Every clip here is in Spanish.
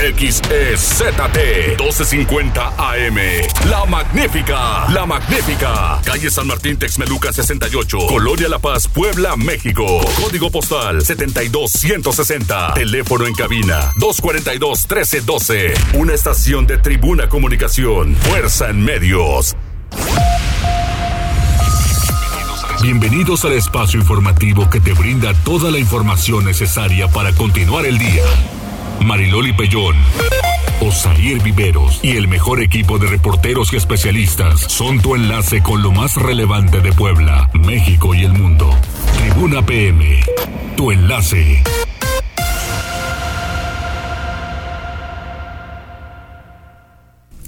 XEZT 1250 AM. La Magnífica, La Magnífica. Calle San Martín Texmeluca 68. Colonia La Paz, Puebla, México. Código postal 72160. Teléfono en cabina 242 1312. Una estación de Tribuna Comunicación. Fuerza en medios. Bienvenidos al espacio informativo que te brinda toda la información necesaria para continuar el día. Mariloli Pellón, Osair Viveros y el mejor equipo de reporteros y especialistas son tu enlace con lo más relevante de Puebla, México y el mundo. Tribuna PM, tu enlace.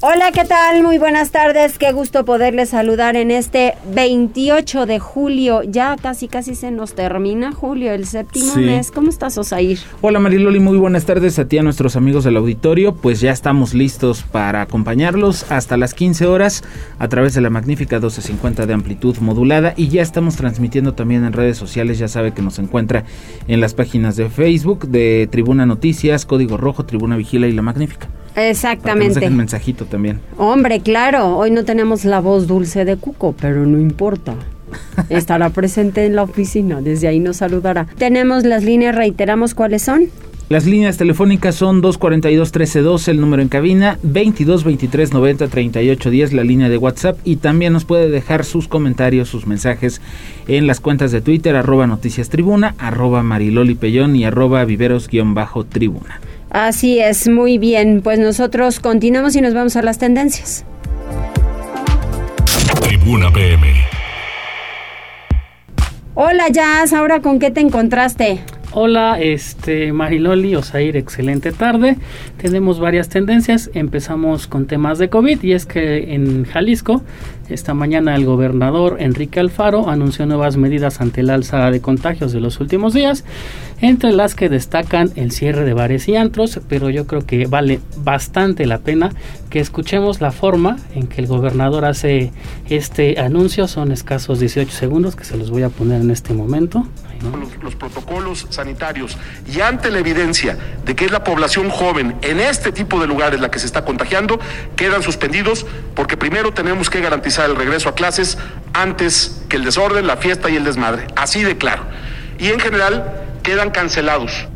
Hola, ¿qué tal? Muy buenas tardes. Qué gusto poderles saludar en este 28 de julio. Ya casi casi se nos termina julio, el séptimo mes. ¿Cómo estás, Osair? Hola, Mariloli. Muy buenas tardes a ti, a nuestros amigos del auditorio. Pues ya estamos listos para acompañarlos hasta las 15 horas a través de la magnífica 1250 de amplitud modulada y ya estamos transmitiendo también en redes sociales. Ya sabe que nos encuentra en las páginas de Facebook de Tribuna Noticias, Código Rojo, Tribuna Vigila y La Magnífica. Exactamente. Un mensajito también. Hombre, claro, hoy no tenemos la voz dulce de Cuco, pero no importa. Estará presente en la oficina, desde ahí nos saludará. Tenemos las líneas, reiteramos cuáles son. Las líneas telefónicas son 242-1312, el número en cabina, 22-23-90-38-10, la línea de WhatsApp, y también nos puede dejar sus comentarios, sus mensajes en las cuentas de Twitter, arroba noticias tribuna, arroba mariloli pellón y arroba viveros-tribuna. Así es, muy bien. Pues nosotros continuamos y nos vamos a las tendencias. Tribuna PM. Hola Jazz, ahora con qué te encontraste? Hola, este Mariloli, Osair, excelente tarde. Tenemos varias tendencias. Empezamos con temas de COVID y es que en Jalisco esta mañana el gobernador Enrique Alfaro anunció nuevas medidas ante el alza de contagios de los últimos días, entre las que destacan el cierre de bares y antros, pero yo creo que vale bastante la pena que escuchemos la forma en que el gobernador hace este anuncio. Son escasos 18 segundos que se los voy a poner en este momento. Los, los, protocolos sanitarios y ante la evidencia de que es la población joven en este tipo de lugares la que se está contagiando, quedan suspendidos porque primero tenemos que garantizar el regreso a clases antes que el desorden, la fiesta y el desmadre. Así de claro. Y en general quedan cancelados.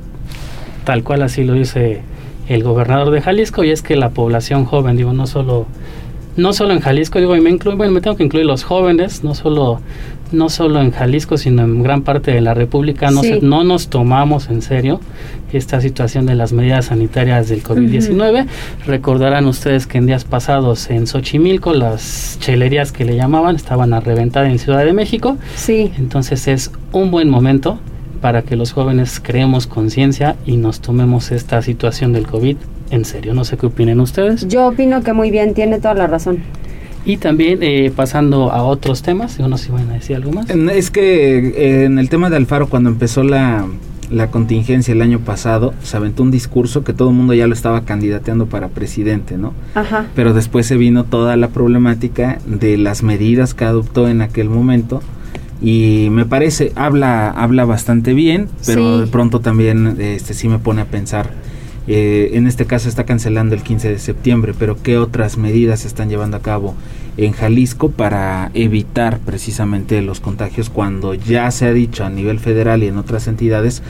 Tal cual así lo dice el gobernador de Jalisco y es que la población joven, digo, no solo no solo en Jalisco, digo, y me, incluyo, bueno, me tengo que incluir los jóvenes, no solo, no solo en Jalisco, sino en gran parte de la República, no, Sí. se- no nos tomamos en serio esta situación de las medidas sanitarias del COVID-19. Recordarán ustedes que en días pasados en Xochimilco, las chelerías que le llamaban estaban a reventar en Ciudad de México, Sí. entonces es un buen momento para que los jóvenes creemos conciencia y nos tomemos esta situación del COVID en serio. No sé qué opinen ustedes. Yo opino que muy bien, tiene toda la razón. Y también eh, pasando a otros temas, no sé si van a decir algo más. Es que eh, en el tema de Alfaro, cuando empezó la, la contingencia el año pasado, se aventó un discurso que todo el mundo ya lo estaba candidateando para presidente, ¿no? Ajá. Pero después se vino toda la problemática de las medidas que adoptó en aquel momento. Y me parece, habla, habla bastante bien, pero Sí. de pronto también este, sí me pone a pensar. Eh, en este caso está cancelando el 15 de septiembre, pero ¿qué otras medidas se están llevando a cabo en Jalisco para evitar precisamente los contagios cuando ya se ha dicho a nivel federal y en otras entidades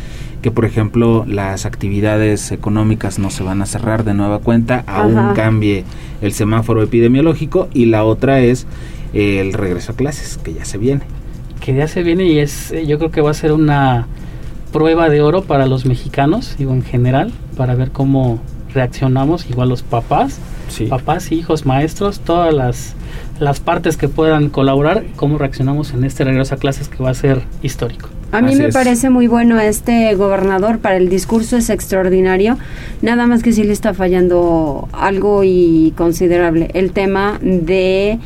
que por ejemplo las actividades económicas no se van a cerrar de nueva cuenta aún Ajá. cambie el semáforo epidemiológico y la otra es eh, el regreso a clases que ya se viene. Que ya se viene y es, eh, yo creo que va a ser una prueba de oro para los mexicanos, digo en general, para ver cómo reaccionamos, igual los papás, sí papás, hijos, maestros, todas las, las partes que puedan colaborar, cómo reaccionamos en este regreso a clases que va a ser histórico. A mí Así me es. parece muy bueno este gobernador para el discurso es extraordinario, nada más que sí le está fallando algo y considerable el tema de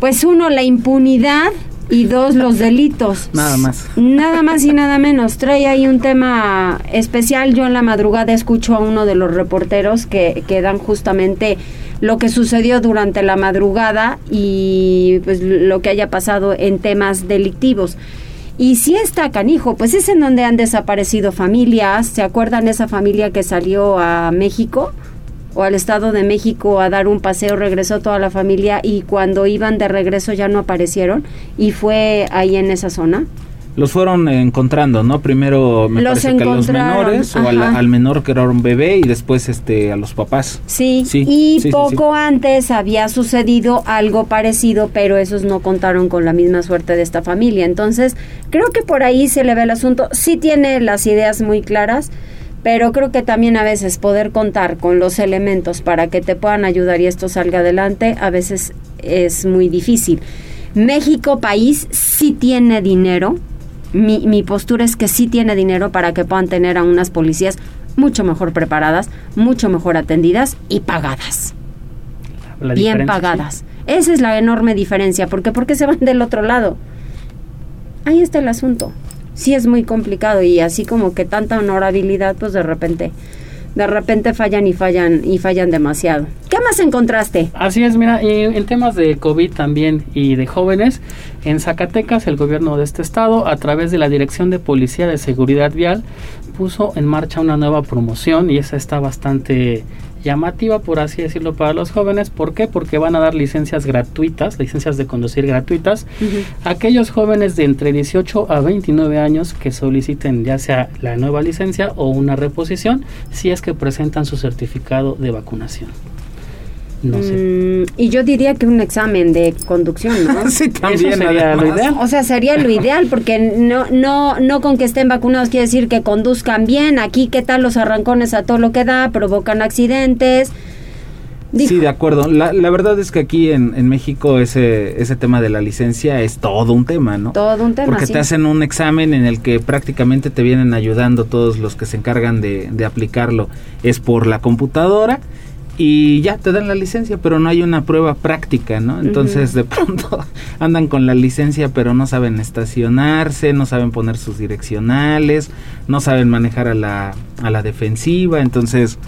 pues uno la impunidad y dos los delitos. Nada más. Nada más y nada menos. Trae ahí un tema especial. Yo en la madrugada escucho a uno de los reporteros que, que dan justamente lo que sucedió durante la madrugada y pues lo que haya pasado en temas delictivos. Y si está canijo, pues es en donde han desaparecido familias. ¿Se acuerdan esa familia que salió a México? O al Estado de México a dar un paseo, regresó toda la familia y cuando iban de regreso ya no aparecieron y fue ahí en esa zona los fueron encontrando, ¿no? Primero me los parece que a los menores o al, menor que era un bebé y después este a los papás. Sí, y poco antes había sucedido algo parecido, pero esos no contaron con la misma suerte de esta familia. Entonces, creo que por ahí se le ve el asunto. Sí tiene las ideas muy claras, pero creo que también a veces poder contar con los elementos para que te puedan ayudar y esto salga adelante, a veces es muy difícil. México país sí tiene dinero, mi, mi postura es que sí tiene dinero para que puedan tener a unas policías mucho mejor preparadas, mucho mejor atendidas y pagadas. bien pagadas. Esa es la enorme diferencia, porque ¿por qué se van del otro lado? Ahí está el asunto. Sí es muy complicado y así como que tanta honorabilidad, pues de repente de repente fallan y fallan y fallan demasiado. ¿Qué más encontraste? Así es, mira, en temas de COVID también y de jóvenes, en Zacatecas el gobierno de este estado, a través de la Dirección de Policía de Seguridad Vial, puso en marcha una nueva promoción y esa está bastante llamativa, por así decirlo, para los jóvenes. ¿Por qué? Porque van a dar licencias gratuitas, licencias de conducir gratuitas, a aquellos jóvenes de entre 18 a 29 años que soliciten ya sea la nueva licencia o una reposición si es que presentan su certificado de vacunación. No sé. Mm, y yo diría que un examen de conducción, ¿no? sí, también sería lo ideal. O sea, sería lo ideal porque no no no con que estén vacunados quiere decir que conduzcan bien. Aquí qué tal los arrancones a todo lo que da, provocan accidentes. Sí, de acuerdo. La, la, verdad es que aquí en, en, México ese, ese tema de la licencia es todo un tema, ¿no? Todo un tema. Porque te hacen un examen en el que prácticamente te vienen ayudando todos los que se encargan de, de aplicarlo. Es por la computadora y ya te dan la licencia, pero no hay una prueba práctica, ¿no? Entonces de pronto andan con la licencia, pero no saben estacionarse, no saben poner sus direccionales, no saben manejar a la, a la defensiva, entonces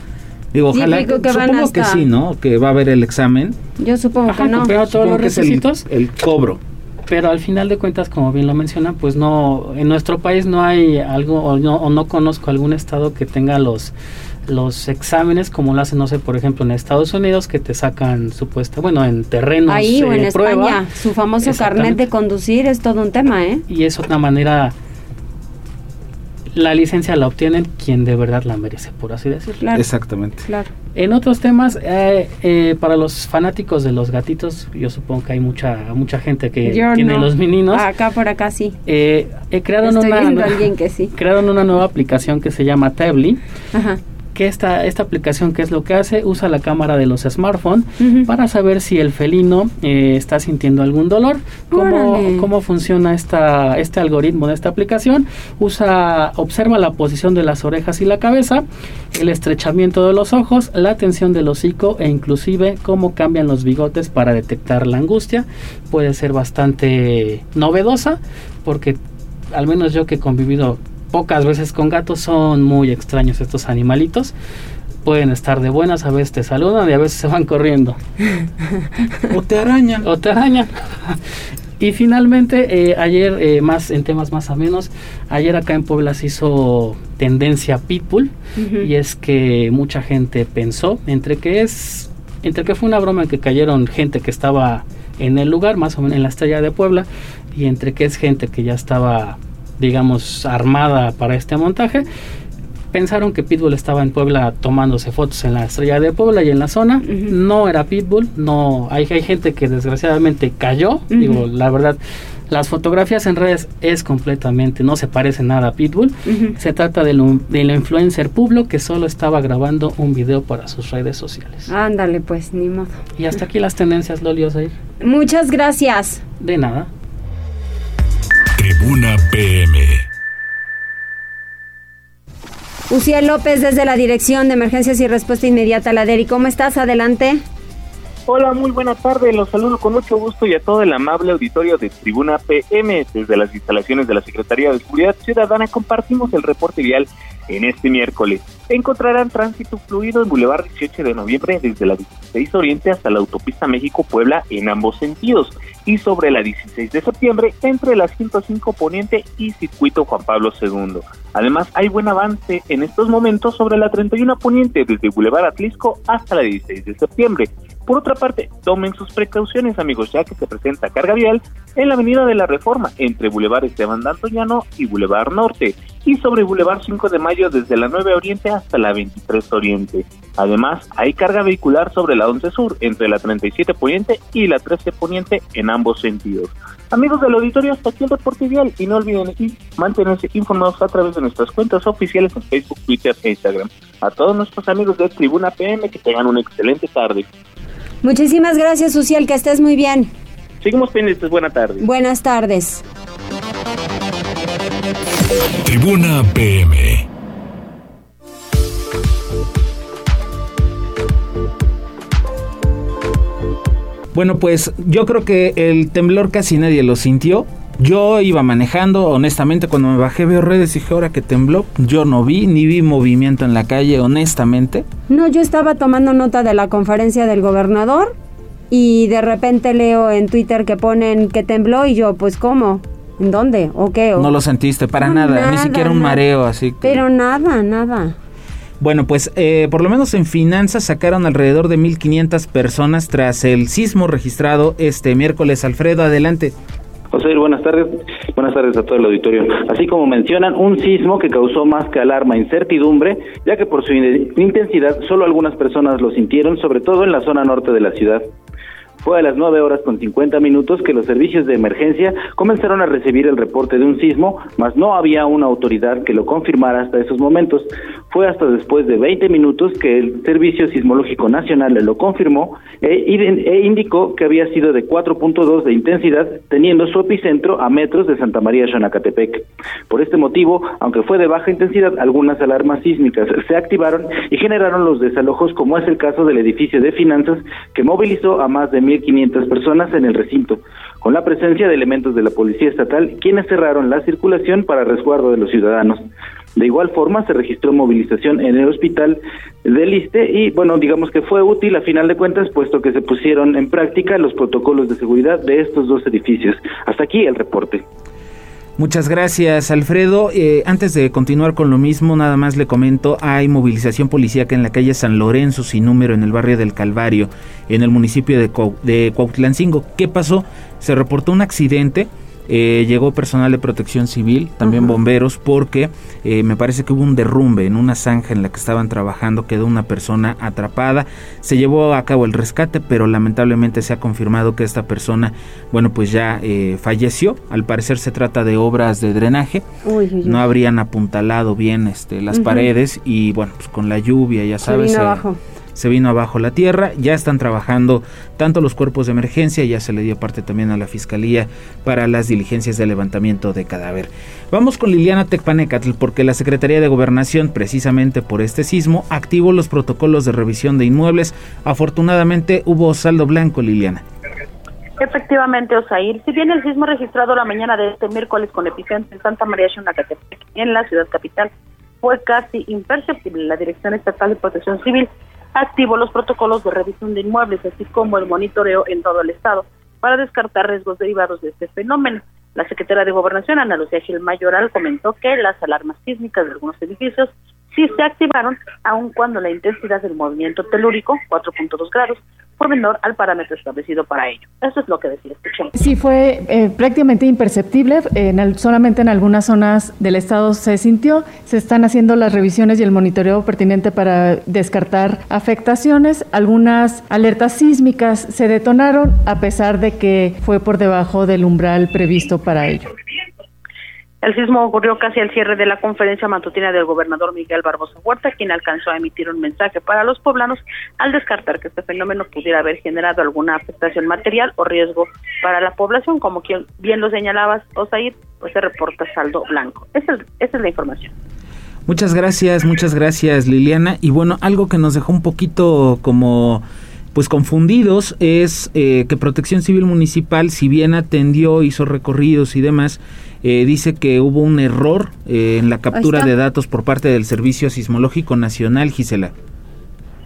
digo, ojalá, supongo que sí, ¿no? Que va a haber el examen. Yo supongo que no. Pero todos los requisitos. El, cobro pero al final de cuentas, como bien lo menciona, pues no, en nuestro país no hay algo, o no, o no conozco algún estado que tenga los los exámenes como lo hacen, no sé, por ejemplo, en Estados Unidos, que te sacan supuesta, bueno, en terrenos Ahí o en España, su famoso carnet de conducir es todo un tema, ¿eh? Y es otra manera, la licencia la obtienen quien de verdad la merece, por así decirlo. Exactamente. Claro. En otros temas, eh, eh, para los fanáticos de los gatitos, yo supongo que hay mucha mucha gente que tiene los meninos. Acá por acá sí. Eh, crearon una, alguien que sí. crearon una nueva aplicación que se llama Tably. Ajá que esta, esta aplicación, ¿qué es lo que hace? Usa la cámara de los smartphones para saber si el felino eh, está sintiendo algún dolor. ¿Cómo, ¿Cómo, funciona esta, este algoritmo de esta aplicación? Usa, observa la posición de las orejas y la cabeza, el estrechamiento de los ojos, la tensión del hocico e inclusive cómo cambian los bigotes para detectar la angustia. Puede ser bastante novedosa porque al menos yo que he convivido pocas veces con gatos, son muy extraños estos animalitos. Pueden estar de buenas, a veces te saludan y a veces se van corriendo. o te arañan. O te arañan. y finalmente, eh, ayer, eh, más en temas más o menos, ayer acá en Puebla se hizo tendencia Pitbull. Y es que mucha gente pensó entre que es, entre que fue una broma en que cayeron gente que estaba en el lugar, más o menos en la estrella de Puebla, y entre que es gente que ya estaba digamos, armada para este montaje. Pensaron que Pitbull estaba en Puebla tomándose fotos en la estrella de Puebla y en la zona. No era Pitbull, no. Hay, hay gente que desgraciadamente cayó. Digo, la verdad, las fotografías en redes es completamente, no se parece nada a Pitbull. Se trata del, del influencer Publo que solo estaba grabando un video para sus redes sociales. Ándale, pues, ni modo. Y hasta aquí las tendencias, Loli Muchas gracias. De nada. Tribuna PM. Uciel López desde la Dirección de Emergencias y Respuesta Inmediata, la DERI. ¿Cómo estás? Adelante. Hola, muy buena tarde. Los saludo con mucho gusto y a todo el amable auditorio de Tribuna PM. Desde las instalaciones de la Secretaría de Seguridad Ciudadana compartimos el reporte vial en este miércoles. Encontrarán tránsito fluido en Boulevard 18 de noviembre desde la 16 Oriente hasta la autopista México-Puebla en ambos sentidos y sobre la 16 de septiembre entre la 105 Poniente y Circuito Juan Pablo II. Además, hay buen avance en estos momentos sobre la 31 Poniente desde Boulevard Atlisco hasta la 16 de septiembre. Por otra parte, tomen sus precauciones, amigos, ya que se presenta carga vial en la Avenida de la Reforma entre Boulevard Esteban D'Antoñano y Boulevard Norte y sobre Boulevard 5 de Mayo desde la 9 Oriente hasta la 23 Oriente. Además, hay carga vehicular sobre la 11 Sur entre la 37 Poniente y la 13 Poniente en ambos sentidos. Amigos del auditorio, hasta aquí el reporte vial y no olviden mantenerse informados a través de nuestras cuentas oficiales en Facebook, Twitter e Instagram. A todos nuestros amigos de Tribuna PM que tengan una excelente tarde. Muchísimas gracias, Social, que estés muy bien. Seguimos pendientes, buenas tardes. Buenas tardes. Tribuna PM. Bueno, pues yo creo que el temblor casi nadie lo sintió. Yo iba manejando, honestamente, cuando me bajé veo redes y dije, ahora que tembló, yo no vi, ni vi movimiento en la calle, honestamente. No, yo estaba tomando nota de la conferencia del gobernador y de repente leo en Twitter que ponen que tembló y yo, pues ¿cómo? ¿En dónde? ¿O qué? No lo sentiste para nada, ni siquiera un mareo así. Pero nada, nada. Bueno, pues eh, por lo menos en finanzas sacaron alrededor de 1.500 personas tras el sismo registrado este miércoles. Alfredo, adelante. José, buenas tardes. Buenas tardes a todo el auditorio. Así como mencionan, un sismo que causó más que alarma e incertidumbre, ya que por su intensidad solo algunas personas lo sintieron, sobre todo en la zona norte de la ciudad. Fue a las 9 horas con 50 minutos que los servicios de emergencia comenzaron a recibir el reporte de un sismo, mas no había una autoridad que lo confirmara hasta esos momentos. Fue hasta después de 20 minutos que el Servicio Sismológico Nacional lo confirmó e, e indicó que había sido de 4.2 de intensidad, teniendo su epicentro a metros de Santa María Xonacatepec. Por este motivo, aunque fue de baja intensidad, algunas alarmas sísmicas se activaron y generaron los desalojos, como es el caso del edificio de finanzas, que movilizó a más de 1.500 personas en el recinto, con la presencia de elementos de la Policía Estatal, quienes cerraron la circulación para resguardo de los ciudadanos. De igual forma, se registró movilización en el hospital del ISTE y, bueno, digamos que fue útil a final de cuentas, puesto que se pusieron en práctica los protocolos de seguridad de estos dos edificios. Hasta aquí el reporte. Muchas gracias, Alfredo. Eh, antes de continuar con lo mismo, nada más le comento, hay movilización policíaca en la calle San Lorenzo, sin número, en el barrio del Calvario, en el municipio de, de Cuautlancingo. ¿Qué pasó? Se reportó un accidente eh, llegó personal de protección civil, también bomberos, porque eh, me parece que hubo un derrumbe en una zanja en la que estaban trabajando, quedó una persona atrapada, se llevó a cabo el rescate, pero lamentablemente se ha confirmado que esta persona, bueno, pues ya eh, falleció, al parecer se trata de obras de drenaje, no habrían apuntalado bien este, las paredes y bueno, pues con la lluvia, ya sabes, se vino abajo la tierra, ya están trabajando tanto los cuerpos de emergencia, ya se le dio parte también a la Fiscalía para las diligencias de levantamiento de cadáver. Vamos con Liliana Tecpanecatl porque la Secretaría de Gobernación, precisamente por este sismo, activó los protocolos de revisión de inmuebles. Afortunadamente hubo saldo blanco, Liliana. Efectivamente, Osair. Si bien el sismo registrado la mañana de este miércoles con epicentro en Santa María Xonacatepec, en la ciudad capital, fue casi imperceptible. La Dirección Estatal de Protección Civil activó los protocolos de revisión de inmuebles, así como el monitoreo en todo el estado, para descartar riesgos derivados de este fenómeno. La secretaria de Gobernación, Ana Lucía Gil Mayoral, comentó que las alarmas sísmicas de algunos edificios sí se activaron, aun cuando la intensidad del movimiento telúrico, 4.2 grados, fue menor al parámetro establecido para ello. Eso es lo que decía. Escuchemos. Sí, fue eh, prácticamente imperceptible. En solamente en algunas zonas del estado se sintió. Se están haciendo las revisiones y el monitoreo pertinente para descartar afectaciones. Algunas alertas sísmicas se detonaron a pesar de que fue por debajo del umbral previsto para ello. El sismo ocurrió casi al cierre de la conferencia matutina del gobernador Miguel Barbosa Huerta, quien alcanzó a emitir un mensaje para los poblanos al descartar que este fenómeno pudiera haber generado alguna afectación material o riesgo para la población, como quien bien lo señalabas, Osair, pues se reporta saldo blanco. Esa es, esa es la información. Muchas gracias, muchas gracias Liliana. Y bueno, algo que nos dejó un poquito como pues confundidos es eh, que Protección Civil Municipal, si bien atendió, hizo recorridos y demás, eh, dice que hubo un error eh, en la captura de datos por parte del Servicio Sismológico Nacional, Gisela.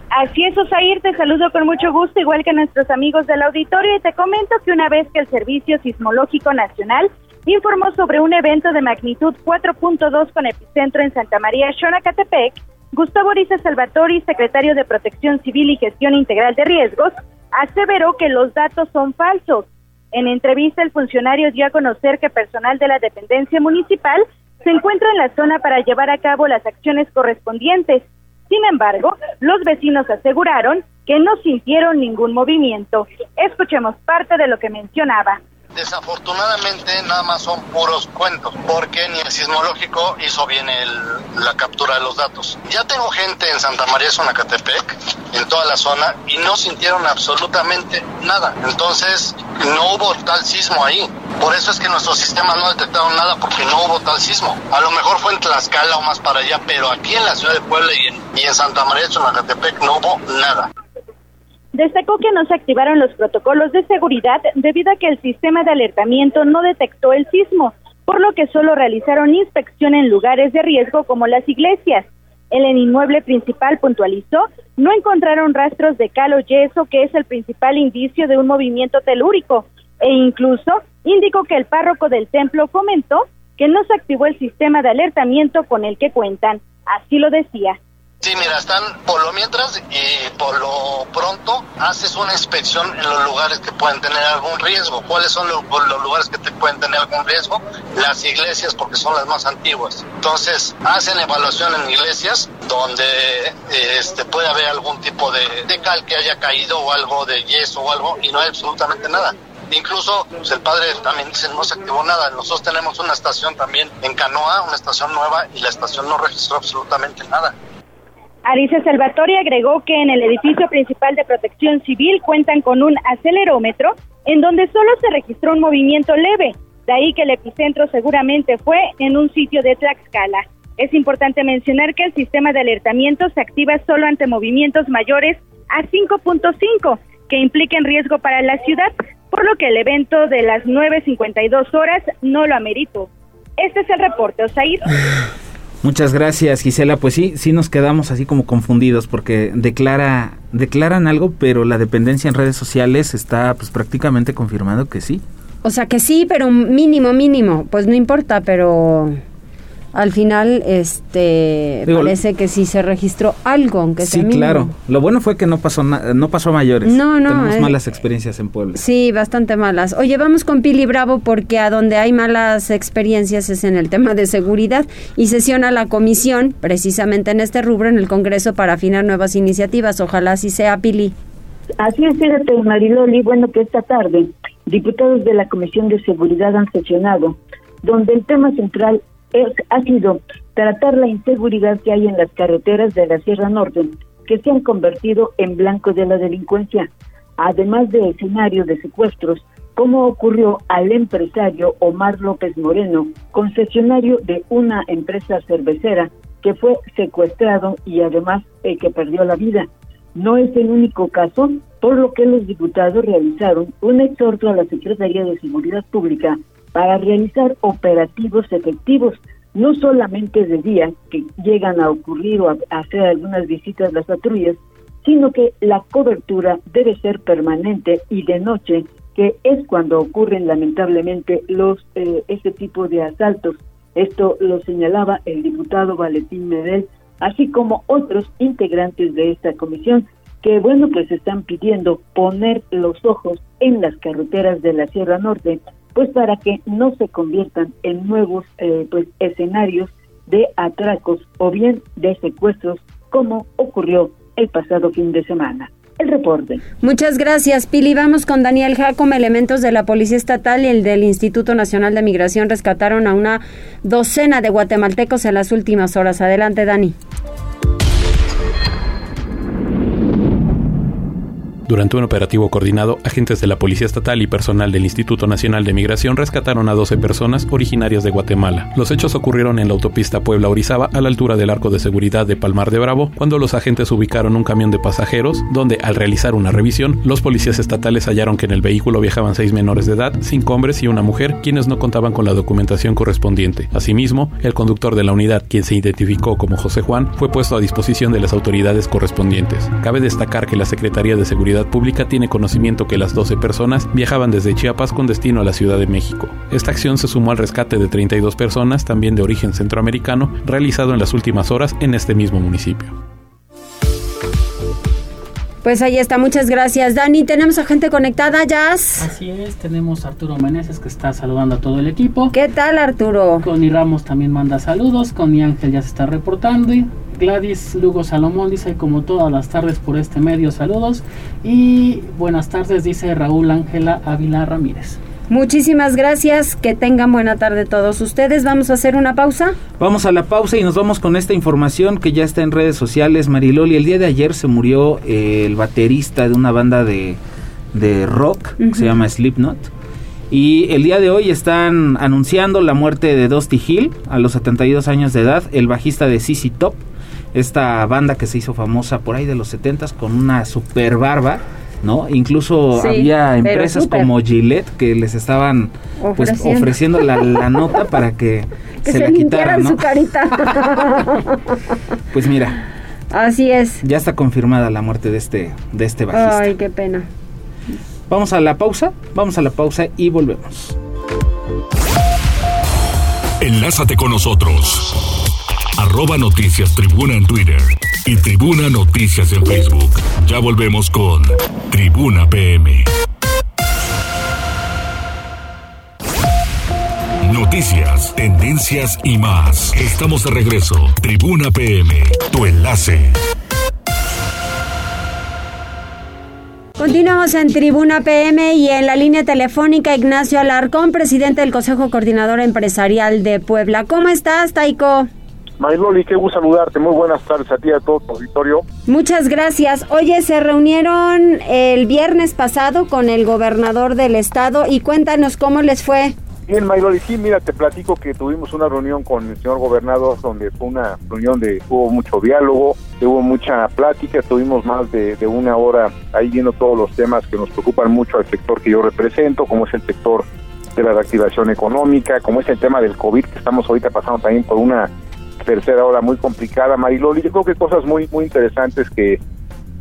Así es, Osair, te saludo con mucho gusto, igual que nuestros amigos del auditorio, y te comento que una vez que el Servicio Sismológico Nacional informó sobre un evento de magnitud 4.2 con epicentro en Santa María, Xonacatepec, Gustavo Riza Salvatori, secretario de Protección Civil y Gestión Integral de Riesgos, aseveró que los datos son falsos. En entrevista, el funcionario dio a conocer que personal de la dependencia municipal se encuentra en la zona para llevar a cabo las acciones correspondientes. Sin embargo, los vecinos aseguraron que no sintieron ningún movimiento. Escuchemos parte de lo que mencionaba. Desafortunadamente nada más son puros cuentos, porque ni el sismológico hizo bien la captura de los datos. Ya tengo gente en Santa María Zonacatepec, en toda la zona, y no sintieron absolutamente nada. Entonces no hubo tal sismo ahí. Por eso es que nuestros sistemas no detectaron nada, porque no hubo tal sismo. A lo mejor fue en Tlaxcala o más para allá, pero aquí en la ciudad de Puebla y en, y en Santa María Zonacatepec no hubo nada. Destacó que no se activaron los protocolos de seguridad debido a que el sistema de alertamiento no detectó el sismo, por lo que solo realizaron inspección en lugares de riesgo como las iglesias. El inmueble principal puntualizó, no encontraron rastros de cal o yeso, que es el principal indicio de un movimiento telúrico, e incluso indicó que el párroco del templo comentó que no se activó el sistema de alertamiento con el que cuentan. Así lo decía. Sí, mira, están por lo mientras y por lo pronto haces una inspección en los lugares que pueden tener algún riesgo. ¿Cuáles son los, lugares que te pueden tener algún riesgo? Las iglesias, porque son las más antiguas. Entonces, hacen evaluación en iglesias donde este, puede haber algún tipo de, de cal que haya caído o algo de yeso o algo y no hay absolutamente nada. Incluso pues, el padre también dice no se activó nada. Nosotros tenemos una estación también en Canoa, una estación nueva, y la estación no registró absolutamente nada. Arisa Salvatore agregó que en el edificio principal de protección civil cuentan con un acelerómetro en donde solo se registró un movimiento leve, de ahí que el epicentro seguramente fue en un sitio de Tlaxcala. Es importante mencionar que el sistema de alertamiento se activa solo ante movimientos mayores a 5.5 que impliquen riesgo para la ciudad, por lo que el evento de las 9.52 horas no lo ameritó. Este es el reporte, Osair. Muchas gracias, Gisela. Pues sí, sí nos quedamos así como confundidos porque declara, declaran algo, pero la dependencia en redes sociales está pues prácticamente confirmando que sí. O sea que sí, pero mínimo, mínimo. Pues no importa, pero al final este parece que sí se registró algo aunque sí claro. Lo bueno fue que no pasó no pasó a mayores. No no tenemos malas experiencias en Puebla. Sí bastante malas. Oye vamos con Pili Bravo porque a donde hay malas experiencias es en el tema de seguridad y sesiona la comisión precisamente en este rubro en el Congreso para afinar nuevas iniciativas. Ojalá así sea Pili. Así es fíjate Mariloli. Bueno que esta tarde diputados de la Comisión de Seguridad han sesionado donde el tema central ha sido tratar la inseguridad que hay en las carreteras de la Sierra Norte, que se han convertido en blanco de la delincuencia, además de escenarios de secuestros, como ocurrió al empresario Omar López Moreno, concesionario de una empresa cervecera que fue secuestrado y además eh, que perdió la vida. No es el único caso, por lo que los diputados realizaron un exhorto a la Secretaría de Seguridad Pública para realizar operativos efectivos, no solamente de día, que llegan a ocurrir o a, hacer algunas visitas las patrullas, sino que la cobertura debe ser permanente y de noche, que es cuando ocurren lamentablemente los eh, este tipo de asaltos. Esto lo señalaba el diputado Valentín Medel, así como otros integrantes de esta comisión, que bueno, pues están pidiendo poner los ojos en las carreteras de la Sierra Norte pues para que no se conviertan en nuevos eh, pues escenarios de atracos o bien de secuestros como ocurrió el pasado fin de semana. El reporte. Muchas gracias, Pili. Vamos con Daniel Jacome. Elementos de la Policía Estatal y el del Instituto Nacional de Migración rescataron a una docena de guatemaltecos en las últimas horas. Adelante, Dani. Durante un operativo coordinado, agentes de la Policía Estatal y personal del Instituto Nacional de Migración rescataron a 12 personas originarias de Guatemala. Los hechos ocurrieron en la autopista Puebla-Orizaba a la altura del arco de seguridad de Palmar de Bravo, cuando los agentes ubicaron un camión de pasajeros, donde al realizar una revisión, los policías estatales hallaron que en el vehículo viajaban seis menores de edad, cinco hombres y una mujer, quienes no contaban con la documentación correspondiente. Asimismo, el conductor de la unidad, quien se identificó como José Juan, fue puesto a disposición de las autoridades correspondientes. Cabe destacar que la Secretaría de Seguridad Pública tiene conocimiento que las 12 personas viajaban desde Chiapas con destino a la Ciudad de México. Esta acción se sumó al rescate de 32 personas, también de origen centroamericano, realizado en las últimas horas en este mismo municipio. Pues ahí está, muchas gracias. Dani, tenemos a gente conectada, Jazz. Así es, tenemos a Arturo Meneses que está saludando a todo el equipo. ¿Qué tal, Arturo? Connie Ramos también manda saludos, Connie Ángel ya se está reportando. Y Gladys Lugo Salomón dice, como todas las tardes por este medio, saludos. Y buenas tardes, dice Raúl Ángela Ávila Ramírez. Muchísimas gracias, que tengan buena tarde todos ustedes. Vamos a hacer una pausa. Vamos a la pausa y nos vamos con esta información que ya está en redes sociales. Mariloli, el día de ayer se murió eh, el baterista de una banda de, de rock que se llama Slipknot. Y el día de hoy están anunciando la muerte de Dusty Hill a los 72 años de edad, el bajista de CC Top, esta banda que se hizo famosa por ahí de los 70s con una super barba ¿no? Incluso Sí, había empresas como Gillette que les estaban pues, Ofreciendo. la, la nota para que, Que se, se, la quitaran, ¿no? su carita. Pues mira, Así es. ya está confirmada la muerte de este, de este bajista. Ay, qué pena. Vamos a la pausa, vamos a la pausa y volvemos. Enlázate con nosotros. Arroba Noticias Tribuna en Twitter y Tribuna Noticias en Facebook. Ya volvemos con Tribuna PM. Noticias, tendencias y más. Estamos de regreso. Tribuna PM, tu enlace. Continuamos en Tribuna PM y en la línea telefónica Ignacio Alarcón, presidente del Consejo Coordinador Empresarial de Puebla. ¿Cómo estás, Taiko? Mariloli, qué gusto saludarte. Muy buenas tardes a ti y a todo tu auditorio. Muchas gracias. Oye, se reunieron el viernes pasado con el gobernador del estado y cuéntanos cómo les fue. Bien, Mariloli, sí, mira, te platico que tuvimos una reunión con el señor gobernador donde fue una reunión de hubo mucho diálogo, hubo mucha plática, tuvimos más de, de una hora ahí viendo todos los temas que nos preocupan mucho al sector que yo represento, como es el sector de la reactivación económica, como es el tema del COVID, que estamos ahorita pasando también por una tercera hora muy complicada, Mariloli. Yo creo que cosas muy muy interesantes que,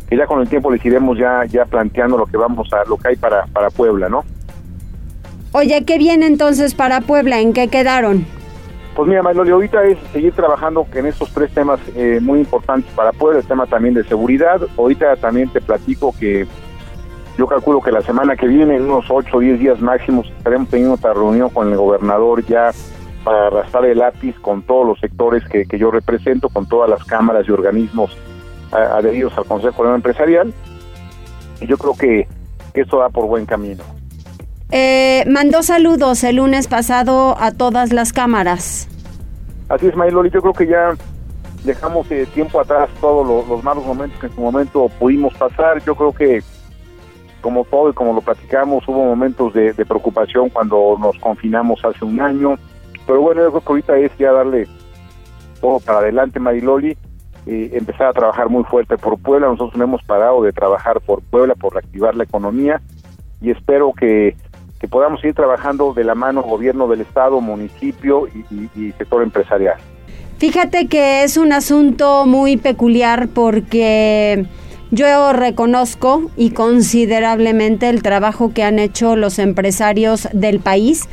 que ya con el tiempo les iremos ya ya planteando lo que vamos a lo que hay para para Puebla, ¿no? Oye, ¿qué viene entonces para Puebla? ¿En qué quedaron? Pues mira, Mariloli, ahorita es seguir trabajando en estos tres temas eh, muy importantes para Puebla, el tema también de seguridad. Ahorita también te platico que yo calculo que la semana que viene, en unos 8 o 10 días máximos, estaremos teniendo otra reunión con el gobernador ya para arrastrar el lápiz con todos los sectores que, que yo represento, con todas las cámaras y organismos a- adheridos al Consejo Empresarial. Y yo creo que, que esto va por buen camino. Eh, mandó saludos el lunes pasado a todas las cámaras. Así es, Mayloli, yo creo que ya dejamos eh, tiempo atrás todos lo- los, malos momentos que en su momento pudimos pasar. Yo creo que, como todo y como lo platicamos, hubo momentos de, de preocupación cuando nos confinamos hace un año. Pero bueno, yo creo que ahorita es ya darle todo para adelante, Mariloli, eh, empezar a trabajar muy fuerte por Puebla. Nosotros no hemos parado de trabajar por Puebla, por reactivar la economía y espero que, que podamos ir trabajando de la mano gobierno del Estado, municipio y, y- y sector empresarial. Fíjate que es un asunto muy peculiar porque yo reconozco y considerablemente el trabajo que han hecho los empresarios del país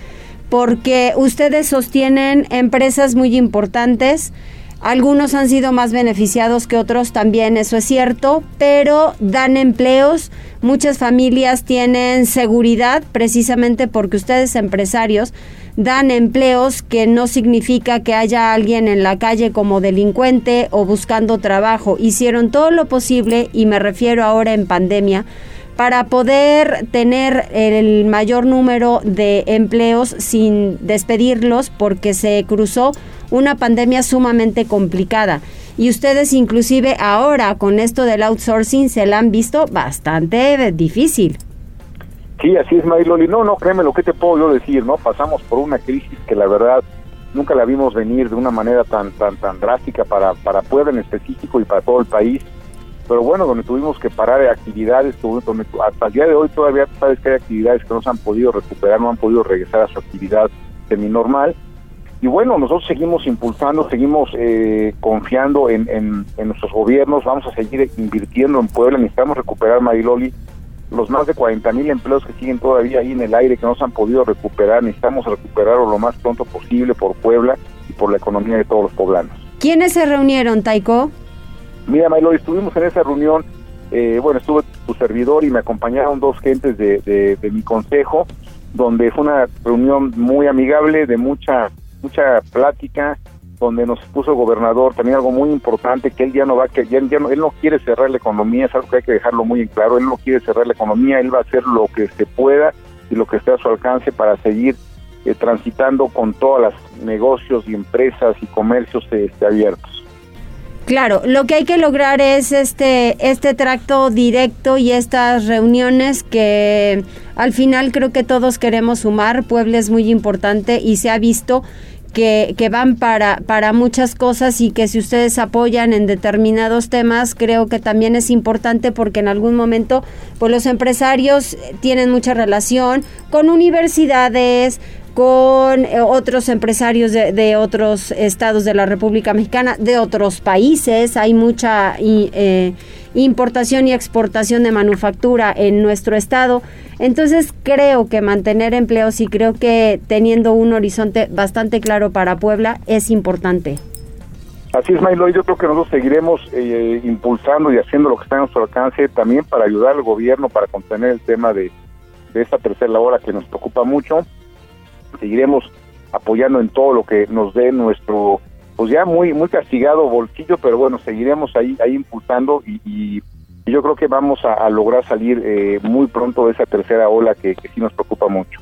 porque ustedes sostienen empresas muy importantes. Algunos han sido más beneficiados que otros también, eso es cierto, pero dan empleos, muchas familias tienen seguridad precisamente porque ustedes empresarios dan empleos que no significa que haya alguien en la calle como delincuente o buscando trabajo. Hicieron todo lo posible y me refiero ahora en pandemia para poder tener el mayor número de empleos sin despedirlos porque se cruzó una pandemia sumamente complicada. y ustedes inclusive ahora con esto del outsourcing se la han visto bastante difícil. Sí, así es, Mariloli. No, no, créeme lo que te puedo yo decir, ¿no? Pasamos por una crisis que la verdad nunca la vimos venir de una manera tan tan tan drástica para, para Puebla en específico y para todo el país. Pero bueno, donde tuvimos que parar de actividades, donde, hasta el día de hoy todavía sabes que hay actividades que no se han podido recuperar, no han podido regresar a su actividad semi-normal. Y bueno, nosotros seguimos impulsando, seguimos eh, confiando en, en, en, nuestros gobiernos, vamos a seguir invirtiendo en Puebla, necesitamos recuperar Mariloli los más de 40 mil empleos que siguen todavía ahí en el aire, que no se han podido recuperar, necesitamos recuperarlo lo más pronto posible por Puebla y por la economía de todos los poblanos. ¿Quiénes se reunieron, Taiko? Mira, Mailo, estuvimos en esa reunión, eh, bueno, estuve tu servidor y me acompañaron dos gentes de, mi consejo, donde fue una reunión muy amigable, de mucha, mucha plática, donde nos puso el gobernador también algo muy importante que él ya no va que ya, no, él no quiere cerrar la economía es algo que hay que dejarlo muy en claro él no quiere cerrar la economía él va a hacer lo que se pueda y lo que esté a su alcance para seguir eh, transitando con todas las negocios y empresas y comercios este, abiertos Claro, lo que hay que lograr es este este tracto directo y estas reuniones que al final creo que todos queremos sumar. Puebla es muy importante y se ha visto que, que, van para, para muchas cosas y que si ustedes apoyan en determinados temas, creo que también es importante porque en algún momento pues los empresarios tienen mucha relación con universidades, con eh, otros empresarios de, otros estados de la República Mexicana, de otros países. Hay mucha eh, importación y exportación de manufactura en nuestro estado. Entonces creo que mantener empleos y creo que teniendo un horizonte bastante claro para Puebla es importante. Así es, Mailo, yo creo que nosotros seguiremos eh, impulsando y haciendo lo que está a nuestro alcance también para ayudar al gobierno para contener el tema de, de esta tercera hora que nos preocupa mucho. Seguiremos apoyando en todo lo que nos dé nuestro, pues ya muy muy castigado bolsillo, pero bueno, seguiremos ahí ahí impulsando y yo creo que vamos a, lograr salir eh, muy pronto de esa tercera ola que, sí nos preocupa mucho.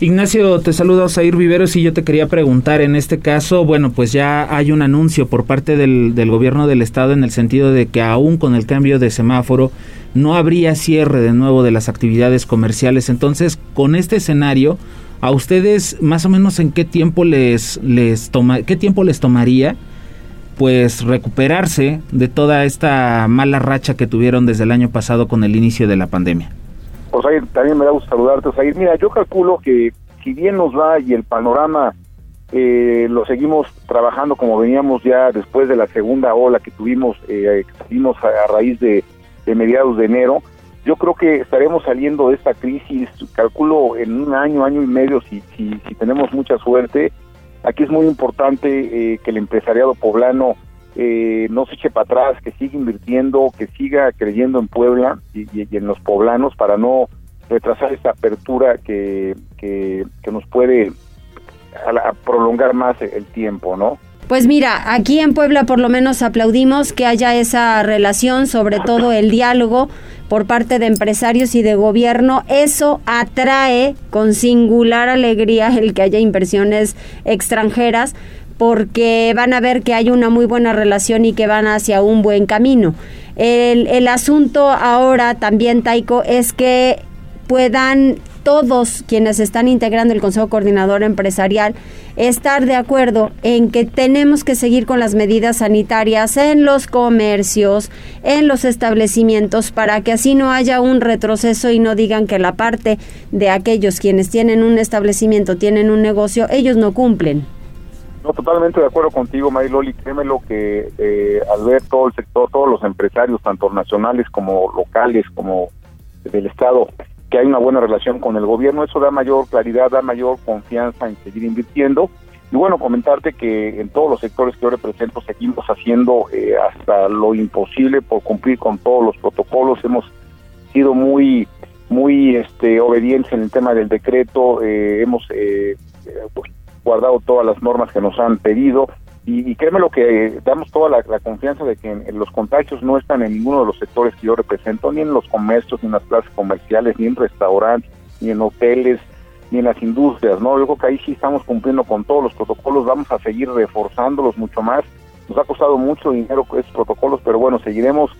Ignacio, te saluda Osair Viveros y yo te quería preguntar, en este caso, bueno, pues ya hay un anuncio por parte del, del, gobierno del estado en el sentido de que aún con el cambio de semáforo no habría cierre de nuevo de las actividades comerciales. Entonces, con este escenario, ¿a ustedes más o menos en qué tiempo les, les toma, qué tiempo les tomaría pues recuperarse de toda esta mala racha que tuvieron desde el año pasado con el inicio de la pandemia. Pues ahí también me da gusto saludarte, Osair. Mira, yo calculo que si bien nos va y el panorama eh, lo seguimos trabajando como veníamos ya después de la segunda ola que tuvimos, eh, a, raíz de, mediados de enero, yo creo que estaremos saliendo de esta crisis, calculo en un año, año y medio, si, si, si tenemos mucha suerte, Aquí es muy importante eh, que el empresariado poblano eh, no se eche para atrás, que siga invirtiendo, que siga creyendo en Puebla y, en los poblanos para no retrasar esta apertura que, que, nos puede prolongar más el tiempo, ¿no? Pues mira, aquí en Puebla por lo menos aplaudimos que haya esa relación, sobre todo el diálogo por parte de empresarios y de gobierno. Eso atrae con singular alegría el que haya inversiones extranjeras porque van a ver que hay una muy buena relación y que van hacia un buen camino. El, el asunto ahora también, Taiko, es que puedan todos quienes están integrando el Consejo Coordinador Empresarial estar de acuerdo en que tenemos que seguir con las medidas sanitarias en los comercios, en los establecimientos, para que así no haya un retroceso y no digan que la parte de aquellos quienes tienen un establecimiento, tienen un negocio, ellos no cumplen. No, totalmente de acuerdo contigo, Mariloli. Créeme lo que eh, al ver todo el sector, todos los empresarios, tanto nacionales como locales, como del Estado, que hay una buena relación con el gobierno, eso da mayor claridad, da mayor confianza en seguir invirtiendo. Y bueno, comentarte que en todos los sectores que yo represento seguimos haciendo eh, hasta lo imposible por cumplir con todos los protocolos. Hemos sido muy muy este obedientes en el tema del decreto, eh, hemos eh, pues, guardado todas las normas que nos han pedido y, créeme lo que damos toda la, confianza de que los contagios no están en ninguno de los sectores que yo represento, ni en los comercios, ni en las plazas comerciales, ni en restaurantes, ni en hoteles, ni en las industrias, ¿no? Yo creo que ahí sí estamos cumpliendo con todos los protocolos, vamos a seguir reforzándolos mucho más nos ha costado mucho dinero esos protocolos, pero bueno, seguiremos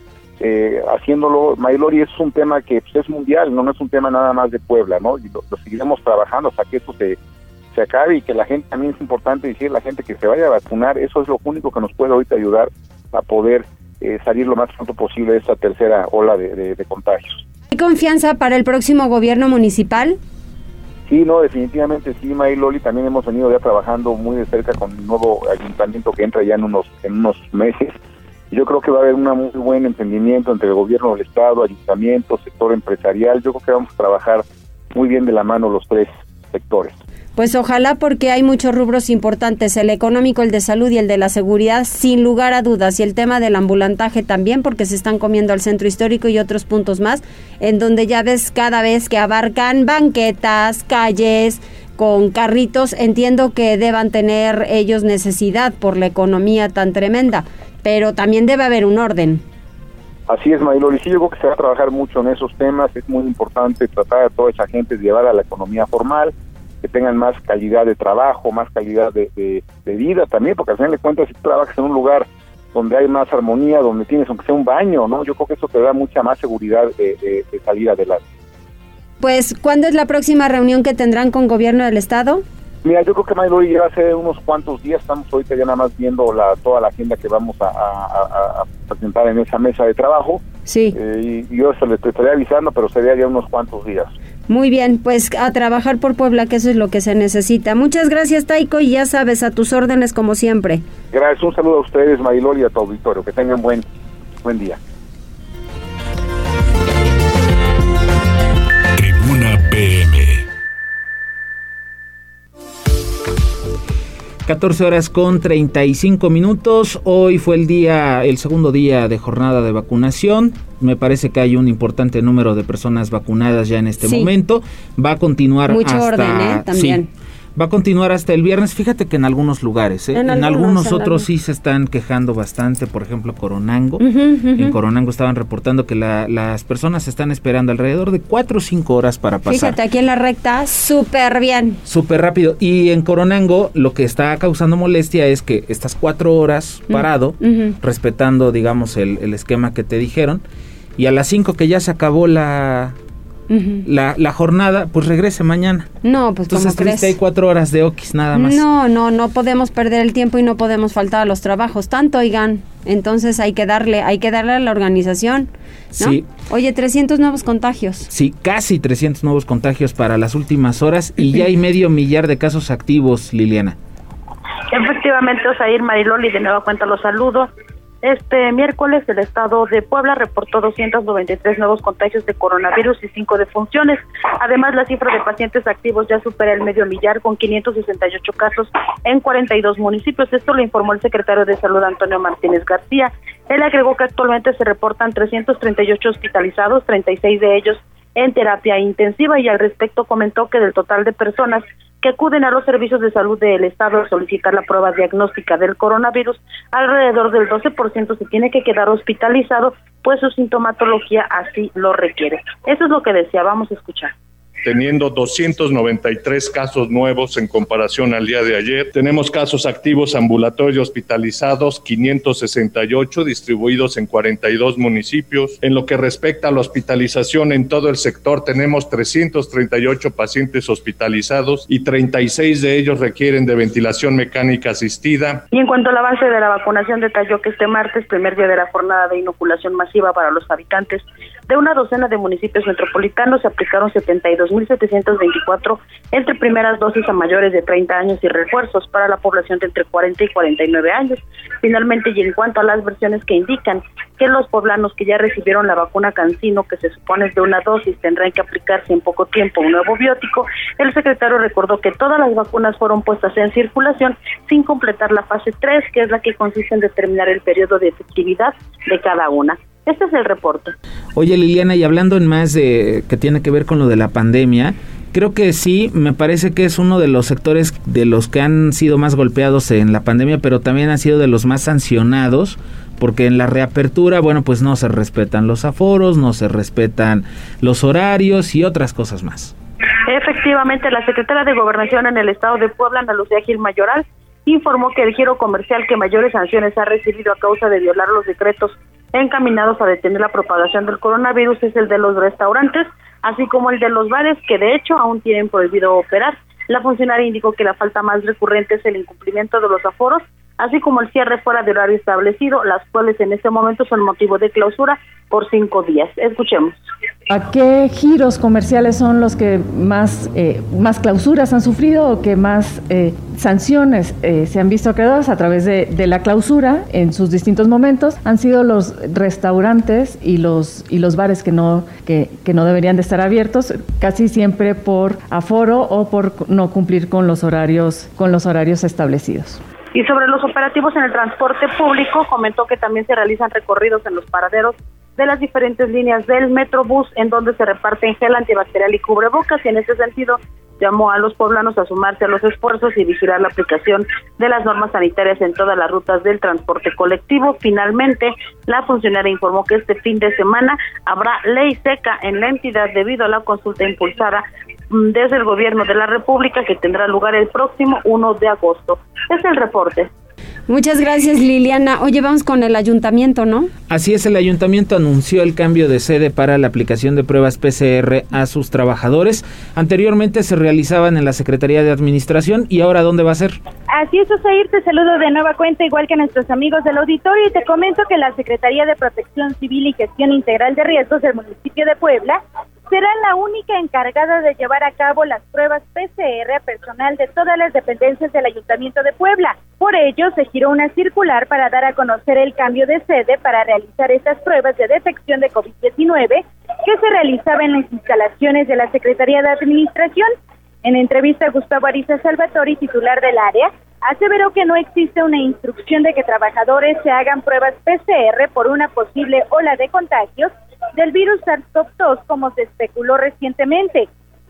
eh, haciéndolo. Maylori es un tema que pues, es mundial, no, es un tema nada más de Puebla, ¿no? Y lo, seguiremos trabajando hasta que esto se, se acabe y que la gente, también es importante decir, la gente que se vaya a vacunar, eso es lo único que nos puede ahorita ayudar a poder eh, salir lo más pronto posible de esta tercera ola de, de contagios. ¿Hay confianza para el próximo gobierno municipal? Sí, no, definitivamente sí, May Loli, también hemos venido ya trabajando muy de cerca con el nuevo ayuntamiento que entra ya en unos, en unos meses. Yo creo que va a haber un muy buen entendimiento entre el gobierno del Estado, ayuntamiento, sector empresarial. Yo creo que vamos a trabajar muy bien de la mano los tres sectores. Pues ojalá porque hay muchos rubros importantes, el económico, el de salud y el de la seguridad, sin lugar a dudas, y el tema del ambulantaje también, porque se están comiendo al centro histórico y otros puntos más, en donde ya ves cada vez que abarcan banquetas, calles, con carritos, entiendo que deban tener ellos necesidad por la economía tan tremenda, pero también debe haber un orden. Así es, Maylor, sí, yo creo que se va a trabajar mucho en esos temas, es muy importante tratar a toda esa gente llevar a la economía formal, que tengan más calidad de trabajo, más calidad de, vida también, porque al final de cuentas si tú trabajas en un lugar donde hay más armonía, donde tienes aunque sea un baño, ¿no? Yo creo que eso te da mucha más seguridad de, de salir adelante. Pues, ¿cuándo es la próxima reunión que tendrán con gobierno del estado? Mira, yo creo que Maylori ya hace unos cuantos días, estamos ahorita ya nada más viendo la, toda la agenda que vamos a, presentar en esa mesa de trabajo. Sí. Eh, y, yo se le estaría avisando, pero sería ya unos cuantos días. Muy bien, pues a trabajar por Puebla, que eso es lo que se necesita. Muchas gracias, Taiko, y ya sabes, a tus órdenes como siempre. Gracias, un saludo a ustedes, Marilol, y a tu auditorio. Que tengan buen, buen día. 14 horas con 35 minutos. Hoy fue el día, el segundo día de jornada de vacunación. Me parece que hay un importante número de personas vacunadas ya en este momento. Va a continuar Mucho hasta, orden, ¿eh? También. Va a continuar hasta el viernes. Fíjate que en algunos lugares, ¿eh? en, algunos, otros sí se están quejando bastante. Por ejemplo, Coronango. En Coronango estaban reportando que las personas están esperando alrededor de 4 o 5 horas para pasar. Fíjate, aquí en la recta, súper bien. Súper rápido. Y en Coronango lo que está causando molestia es que estas 4 horas parado, respetando, digamos, el, el esquema que te dijeron, y a las 5 que ya se acabó la, la, la, jornada, pues regrese mañana. No, pues Entonces crees? hay cuatro horas de Oquis nada más. No, no, no podemos perder el tiempo y no podemos faltar a los trabajos. Tanto, oigan. Entonces hay que darle, hay que darle a la organización. Sí. Oye, 300 nuevos contagios. Sí, casi 300 nuevos contagios para las últimas horas y ya hay medio millar de casos activos, Liliana. Efectivamente, Osair Mariloli, de nueva cuenta los saludos. Este miércoles el estado de Puebla reportó 293 nuevos contagios de coronavirus y 5 defunciones. Además, la cifra de pacientes activos ya supera el medio millar con 568 casos en 42 municipios. Esto lo informó el secretario de Salud Antonio Martínez García. Él agregó que actualmente se reportan 338 hospitalizados, 36 de ellos en terapia intensiva y al respecto comentó que del total de personas acuden a los servicios de salud del Estado a solicitar la prueba diagnóstica del coronavirus, alrededor del 12% se tiene que quedar hospitalizado, pues su sintomatología así lo requiere. Eso es lo que decía, vamos a escuchar teniendo 293 casos nuevos en comparación al día de ayer. Tenemos casos activos ambulatorios hospitalizados, 568 distribuidos en 42 municipios. En lo que respecta a la hospitalización en todo el sector, tenemos 338 pacientes hospitalizados y 36 de ellos requieren de ventilación mecánica asistida. Y en cuanto al avance de la vacunación, detalló que este martes, primer día de la jornada de inoculación masiva para los habitantes de una docena de municipios metropolitanos, se aplicaron 72 2.724 entre primeras dosis a mayores de 30 años y refuerzos para la población de entre 40 y 49 años. Finalmente, y en cuanto a las versiones que indican que los poblanos que ya recibieron la vacuna Cancino, que se supone es de una dosis, tendrán que aplicarse en poco tiempo un nuevo biótico, el secretario recordó que todas las vacunas fueron puestas en circulación sin completar la fase 3, que es la que consiste en determinar el periodo de efectividad de cada una. Este es el reporte. Oye Liliana, y hablando en más de que tiene que ver con lo de la pandemia, creo que sí, me parece que es uno de los sectores de los que han sido más golpeados en la pandemia, pero también han sido de los más sancionados, porque en la reapertura, bueno, pues no se respetan los aforos, no se respetan los horarios y otras cosas más. Efectivamente, la secretaria de Gobernación en el estado de Puebla, Ana Lucía Gil Mayoral, informó que el giro comercial que mayores sanciones ha recibido a causa de violar los decretos encaminados a detener la propagación del coronavirus es el de los restaurantes, así como el de los bares que de hecho aún tienen prohibido operar. La funcionaria indicó que la falta más recurrente es el incumplimiento de los aforos, así como el cierre fuera de horario establecido, las cuales en este momento son motivo de clausura por cinco días. Escuchemos. ¿A qué giros comerciales son los que más, eh, más clausuras han sufrido o que más eh, sanciones eh, se han visto acreedoras a través de, de, la clausura en sus distintos momentos? Han sido los restaurantes y los, y los bares que no, que, que no deberían de estar abiertos, casi siempre por aforo o por no cumplir con los horarios, con los horarios establecidos. Y sobre los operativos en el transporte público, comentó que también se realizan recorridos en los paraderos de las diferentes líneas del Metrobús en donde se reparten gel antibacterial y cubrebocas y en ese sentido llamó a los poblanos a sumarse a los esfuerzos y vigilar la aplicación de las normas sanitarias en todas las rutas del transporte colectivo. Finalmente, la funcionaria informó que este fin de semana habrá ley seca en la entidad debido a la consulta impulsada desde el gobierno de la República que tendrá lugar el próximo 1 de agosto. Es el reporte. Muchas gracias Liliana. Oye, vamos con el ayuntamiento, ¿no? Así es, el ayuntamiento anunció el cambio de sede para la aplicación de pruebas PCR a sus trabajadores. Anteriormente se realizaban en la Secretaría de Administración y ahora ¿dónde va a ser? Así es, Osair, te saludo de nueva cuenta igual que a nuestros amigos del auditorio y te comento que la Secretaría de Protección Civil y Gestión Integral de Riesgos del municipio de Puebla será la única encargada de llevar a cabo las pruebas PCR a personal de todas las dependencias del Ayuntamiento de Puebla. Por ello, se giró una circular para dar a conocer el cambio de sede para realizar estas pruebas de detección de COVID-19 que se realizaba en las instalaciones de la Secretaría de Administración. En entrevista, Gustavo Ariza Salvatori, titular del área, aseveró que no existe una instrucción de que trabajadores se hagan pruebas PCR por una posible ola de contagios del virus SARS-CoV-2 como se especuló recientemente.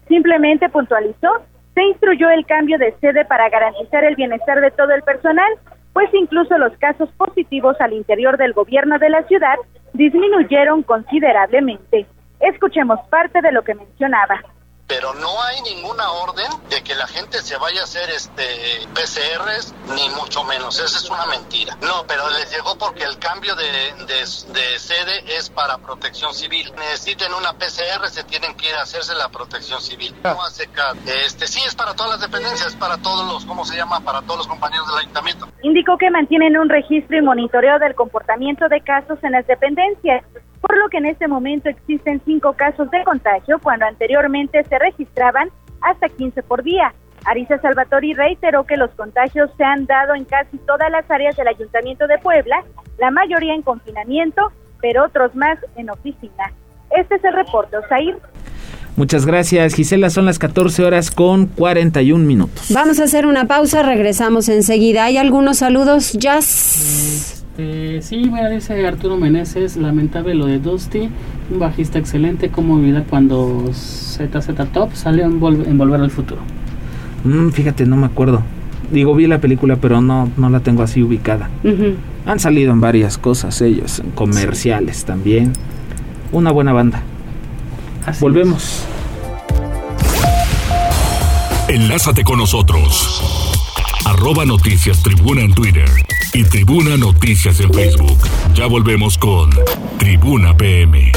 Simplemente puntualizó, se instruyó el cambio de sede para garantizar el bienestar de todo el personal, pues incluso los casos positivos al interior del gobierno de la ciudad disminuyeron considerablemente. Escuchemos parte de lo que mencionaba pero no hay ninguna orden de que la gente se vaya a hacer este PCRs, ni mucho menos. Esa es una mentira. No, pero les llegó porque el cambio de, de, de sede es para protección civil. Necesiten una PCR, se tienen que ir a hacerse la protección civil. No hace caso. Este, sí, es para todas las dependencias, para todos los, ¿cómo se llama? Para todos los compañeros del ayuntamiento. Indicó que mantienen un registro y monitoreo del comportamiento de casos en las dependencias por lo que en este momento existen cinco casos de contagio cuando anteriormente se registraban hasta 15 por día. Arisa Salvatori reiteró que los contagios se han dado en casi todas las áreas del Ayuntamiento de Puebla, la mayoría en confinamiento, pero otros más en oficina. Este es el reporte, Osair. Muchas gracias, Gisela. Son las 14 horas con 41 minutos. Vamos a hacer una pausa, regresamos enseguida. ¿Hay algunos saludos, Jazz? Este, sí, mira, dice Arturo Meneses, lamentable lo de Dusty, un bajista excelente, como olvidar cuando ZZ Top salió en, Volver al Futuro. Mm, fíjate, no me acuerdo. Digo, vi la película, pero no, no la tengo así ubicada. Han salido en varias cosas ellos, en comerciales también. Una buena banda. Volvemos. Enlázate con nosotros. Arroba Noticias Tribuna en Twitter y Tribuna Noticias en Facebook. Ya volvemos con Tribuna PM.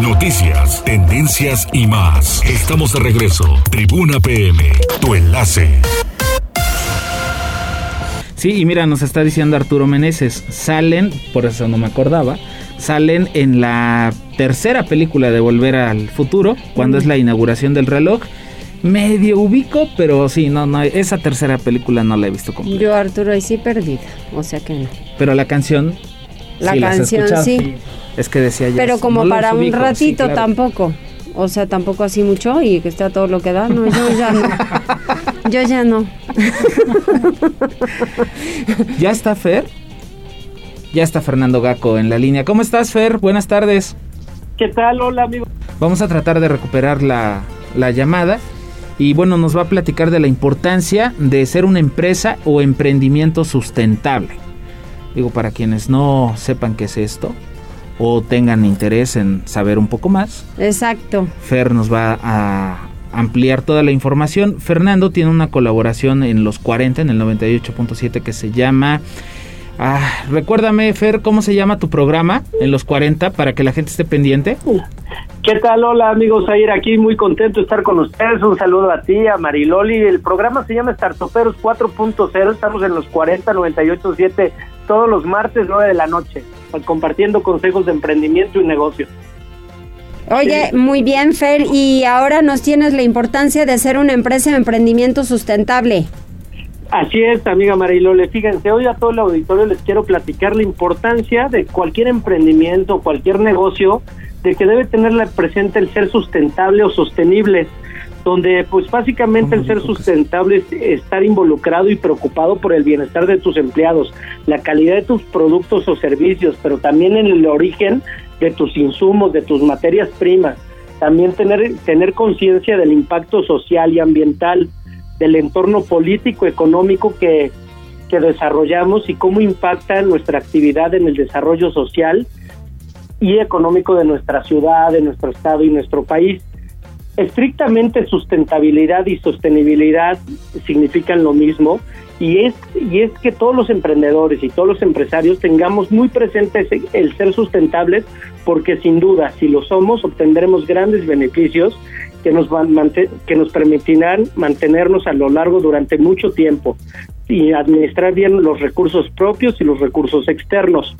Noticias, tendencias y más. Estamos de regreso. Tribuna PM, tu enlace. Sí, y mira, nos está diciendo Arturo Meneses, salen, por eso no me acordaba, salen en la tercera película de Volver al Futuro, cuando es la inauguración del reloj, medio ubico, pero sí, no, no, esa tercera película no la he visto completa. Yo, Arturo, ahí sí perdida, o sea que no. Pero la canción. La canción, sí. Es que decía ya. Pero como para un ratito tampoco. O sea, tampoco así mucho y que está todo lo que da. No, yo ya no. yo ya no. ¿Ya está Fer? Ya está Fernando Gaco en la línea. ¿Cómo estás, Fer? Buenas tardes. ¿Qué tal? Hola, amigo. Vamos a tratar de recuperar la, la llamada y bueno, nos va a platicar de la importancia de ser una empresa o emprendimiento sustentable. Digo, para quienes no sepan qué es esto o tengan interés en saber un poco más. Exacto. Fer nos va a, ampliar toda la información, Fernando tiene una colaboración en los 40, en el 98.7 que se llama... Ah, recuérdame, Fer, ¿cómo se llama tu programa en los 40 para que la gente esté pendiente? ¿Qué tal? Hola amigos, Ayer aquí muy contento de estar con ustedes. Un saludo a ti, a Mariloli. El programa se llama Startuperos 4.0. Estamos en los 40, 98, 7 todos los martes 9 de la noche, compartiendo consejos de emprendimiento y negocio. Oye, muy bien, Fer, y ahora nos tienes la importancia de ser una empresa de emprendimiento sustentable. Así es, amiga Marilole. Fíjense, hoy a todo el auditorio les quiero platicar la importancia de cualquier emprendimiento, cualquier negocio, de que debe tener presente el ser sustentable o sostenible, donde pues básicamente el ser sustentable es estar involucrado y preocupado por el bienestar de tus empleados, la calidad de tus productos o servicios, pero también en el origen de tus insumos, de tus materias primas, también tener, tener conciencia del impacto social y ambiental, del entorno político, económico que, que desarrollamos y cómo impacta nuestra actividad en el desarrollo social y económico de nuestra ciudad, de nuestro estado y nuestro país. Estrictamente sustentabilidad y sostenibilidad significan lo mismo y es y es que todos los emprendedores y todos los empresarios tengamos muy presente el ser sustentables porque sin duda si lo somos obtendremos grandes beneficios que nos, van, que nos permitirán mantenernos a lo largo durante mucho tiempo y administrar bien los recursos propios y los recursos externos.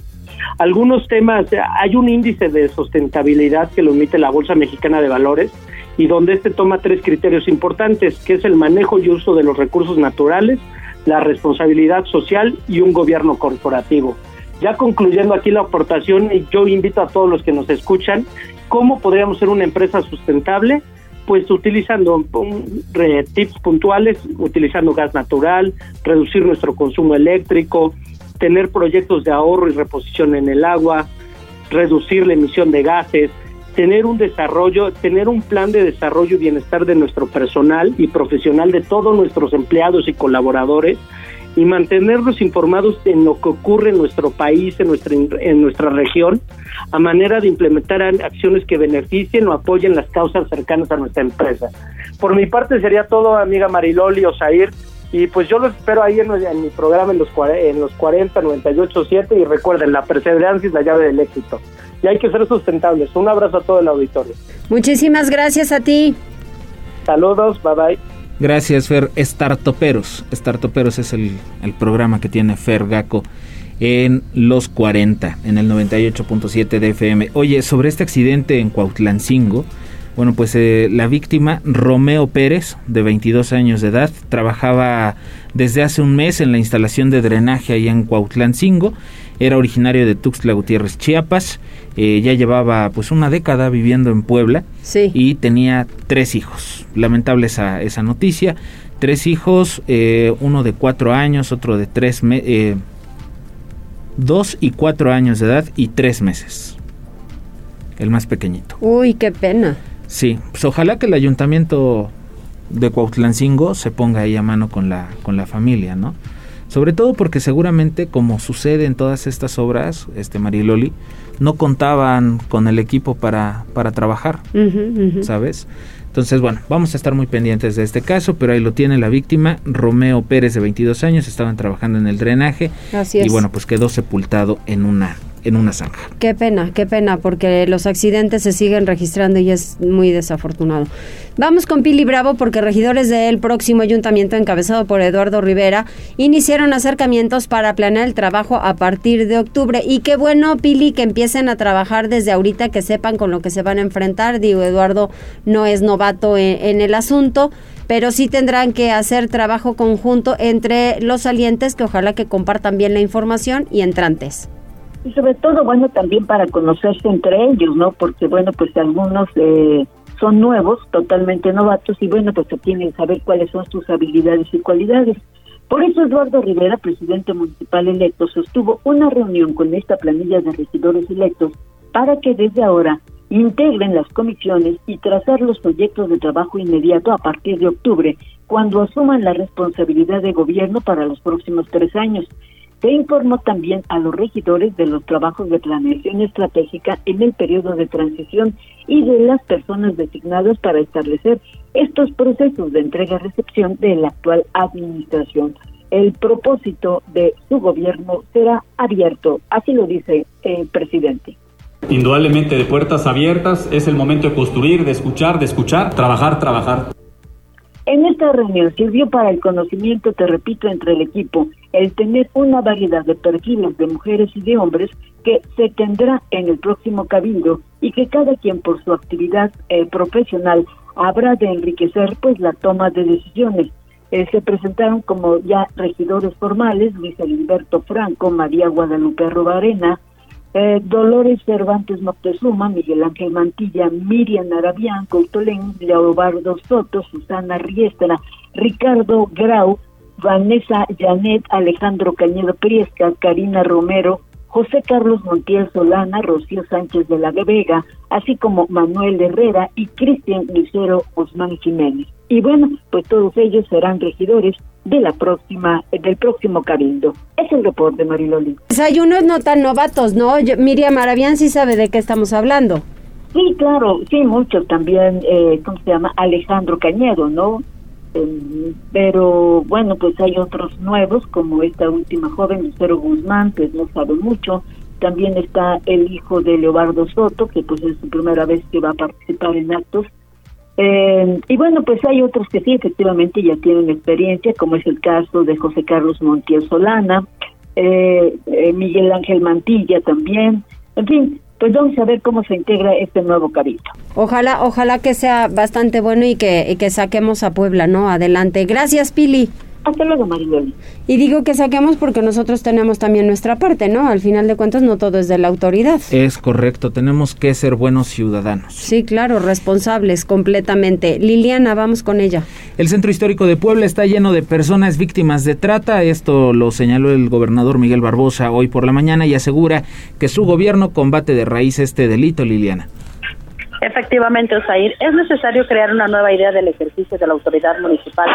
Algunos temas, hay un índice de sustentabilidad que lo emite la Bolsa Mexicana de Valores y donde este toma tres criterios importantes, que es el manejo y uso de los recursos naturales, la responsabilidad social y un gobierno corporativo. Ya concluyendo aquí la aportación, yo invito a todos los que nos escuchan, ¿cómo podríamos ser una empresa sustentable? Pues utilizando tips puntuales, utilizando gas natural, reducir nuestro consumo eléctrico, tener proyectos de ahorro y reposición en el agua, reducir la emisión de gases, tener un desarrollo, tener un plan de desarrollo y bienestar de nuestro personal y profesional de todos nuestros empleados y colaboradores y mantenernos informados en lo que ocurre en nuestro país, en nuestra, en nuestra región, a manera de implementar acciones que beneficien o apoyen las causas cercanas a nuestra empresa. Por mi parte sería todo, amiga Mariloli o Zair, y pues yo lo espero ahí en, mi programa en los, en los 40, 98, 7 y recuerden, la perseverancia es la llave del éxito. Y hay que ser sustentables. Un abrazo a todo el auditorio. Muchísimas gracias a ti. Saludos, bye bye. Gracias, Fer. Startoperos. Startoperos es el, programa que tiene Fer Gaco en los 40, en el 98.7 de FM. Oye, sobre este accidente en Cuautlancingo, bueno, pues eh, la víctima, Romeo Pérez, de 22 años de edad, trabajaba desde hace un mes en la instalación de drenaje ahí en Cuautlancingo. Era originario de Tuxtla Gutiérrez, Chiapas. Eh, ya llevaba pues una década viviendo en Puebla y tenía tres hijos. Lamentable esa, esa noticia. Tres hijos, eh, uno de cuatro años, otro de tres, eh, dos y cuatro años de edad y tres meses. El más pequeñito. Uy, qué pena. Sí, pues ojalá que el ayuntamiento de Cuautlancingo se ponga ahí a mano con la, con la familia, ¿no? Sobre todo porque seguramente, como sucede en todas estas obras, este Mariloli, no contaban con el equipo para, para trabajar, ¿sabes? Entonces, bueno, vamos a estar muy pendientes de este caso, pero ahí lo tiene la víctima, Romeo Pérez de 22 años, estaban trabajando en el drenaje y bueno, pues quedó sepultado en una en una zanja. Qué pena, qué pena, porque los accidentes se siguen registrando y es muy desafortunado. Vamos con Pili Bravo porque regidores del próximo ayuntamiento encabezado por Eduardo Rivera iniciaron acercamientos para planear el trabajo a partir de octubre. Y qué bueno, Pili, que empiecen a trabajar desde ahorita, que sepan con lo que se van a enfrentar. Digo, Eduardo no es novato en, el asunto pero sí tendrán que hacer trabajo conjunto entre los salientes que ojalá que compartan bien la información y entrantes y sobre todo, bueno, también para conocerse entre ellos, ¿no? Porque, bueno, pues algunos eh, son nuevos, totalmente novatos, y bueno, pues se tiene que saber cuáles son sus habilidades y cualidades. Por eso Eduardo Rivera, presidente municipal electo, sostuvo una reunión con esta planilla de regidores electos para que desde ahora integren las comisiones y trazar los proyectos de trabajo inmediato a partir de octubre, cuando asuman la responsabilidad de gobierno para los próximos tres años. Se informó también a los regidores de los trabajos de planeación estratégica en el periodo de transición y de las personas designadas para establecer estos procesos de entrega-recepción de la actual administración. El propósito de su gobierno será abierto, así lo dice el presidente. Indudablemente de puertas abiertas es el momento de construir, de escuchar, de escuchar, trabajar, trabajar. En esta reunión sirvió para el conocimiento, te repito, entre el equipo, el tener una variedad de perfiles de mujeres y de hombres que se tendrá en el próximo cabildo y que cada quien por su actividad eh, profesional habrá de enriquecer pues la toma de decisiones. Eh, se presentaron como ya regidores formales Luis Alberto Franco, María Guadalupe Arrobarena, eh, Dolores Cervantes Moctezuma, Miguel Ángel Mantilla, Miriam Arabián, Coutolén, Leobardo Soto, Susana Riestra, Ricardo Grau, Vanessa Janet, Alejandro Cañedo Priesca, Karina Romero, José Carlos Montiel Solana, Rocío Sánchez de la Vega, así como Manuel Herrera y Cristian Lucero Guzmán Jiménez. Y bueno, pues todos ellos serán regidores de la próxima, del próximo cabildo. Es el reporte, Mariloli. Pues hay unos no tan novatos, ¿no? Miriam Maravián sí sabe de qué estamos hablando. Sí, claro, sí, muchos también, eh, ¿cómo se llama? Alejandro Cañedo, ¿no? Em, pero bueno, pues hay otros nuevos, como esta última joven, Lucero Guzmán, que no sabe mucho. También está el hijo de Leobardo Soto, que pues es su primera vez que va a participar en actos. Eh, y bueno, pues hay otros que sí, efectivamente ya tienen experiencia, como es el caso de José Carlos Montiel Solana, eh, eh, Miguel Ángel Mantilla también. En fin, pues vamos a ver cómo se integra este nuevo cabildo. Ojalá, ojalá que sea bastante bueno y que, y que saquemos a Puebla, ¿no? Adelante. Gracias, Pili. Hasta luego, Maribel. Y digo que saquemos porque nosotros tenemos también nuestra parte, ¿no? Al final de cuentas no todo es de la autoridad. Es correcto, tenemos que ser buenos ciudadanos. Sí, claro, responsables completamente. Liliana, vamos con ella. El Centro Histórico de Puebla está lleno de personas víctimas de trata, esto lo señaló el gobernador Miguel Barbosa hoy por la mañana y asegura que su gobierno combate de raíz este delito, Liliana. Efectivamente, Osair, es necesario crear una nueva idea del ejercicio de la autoridad municipal,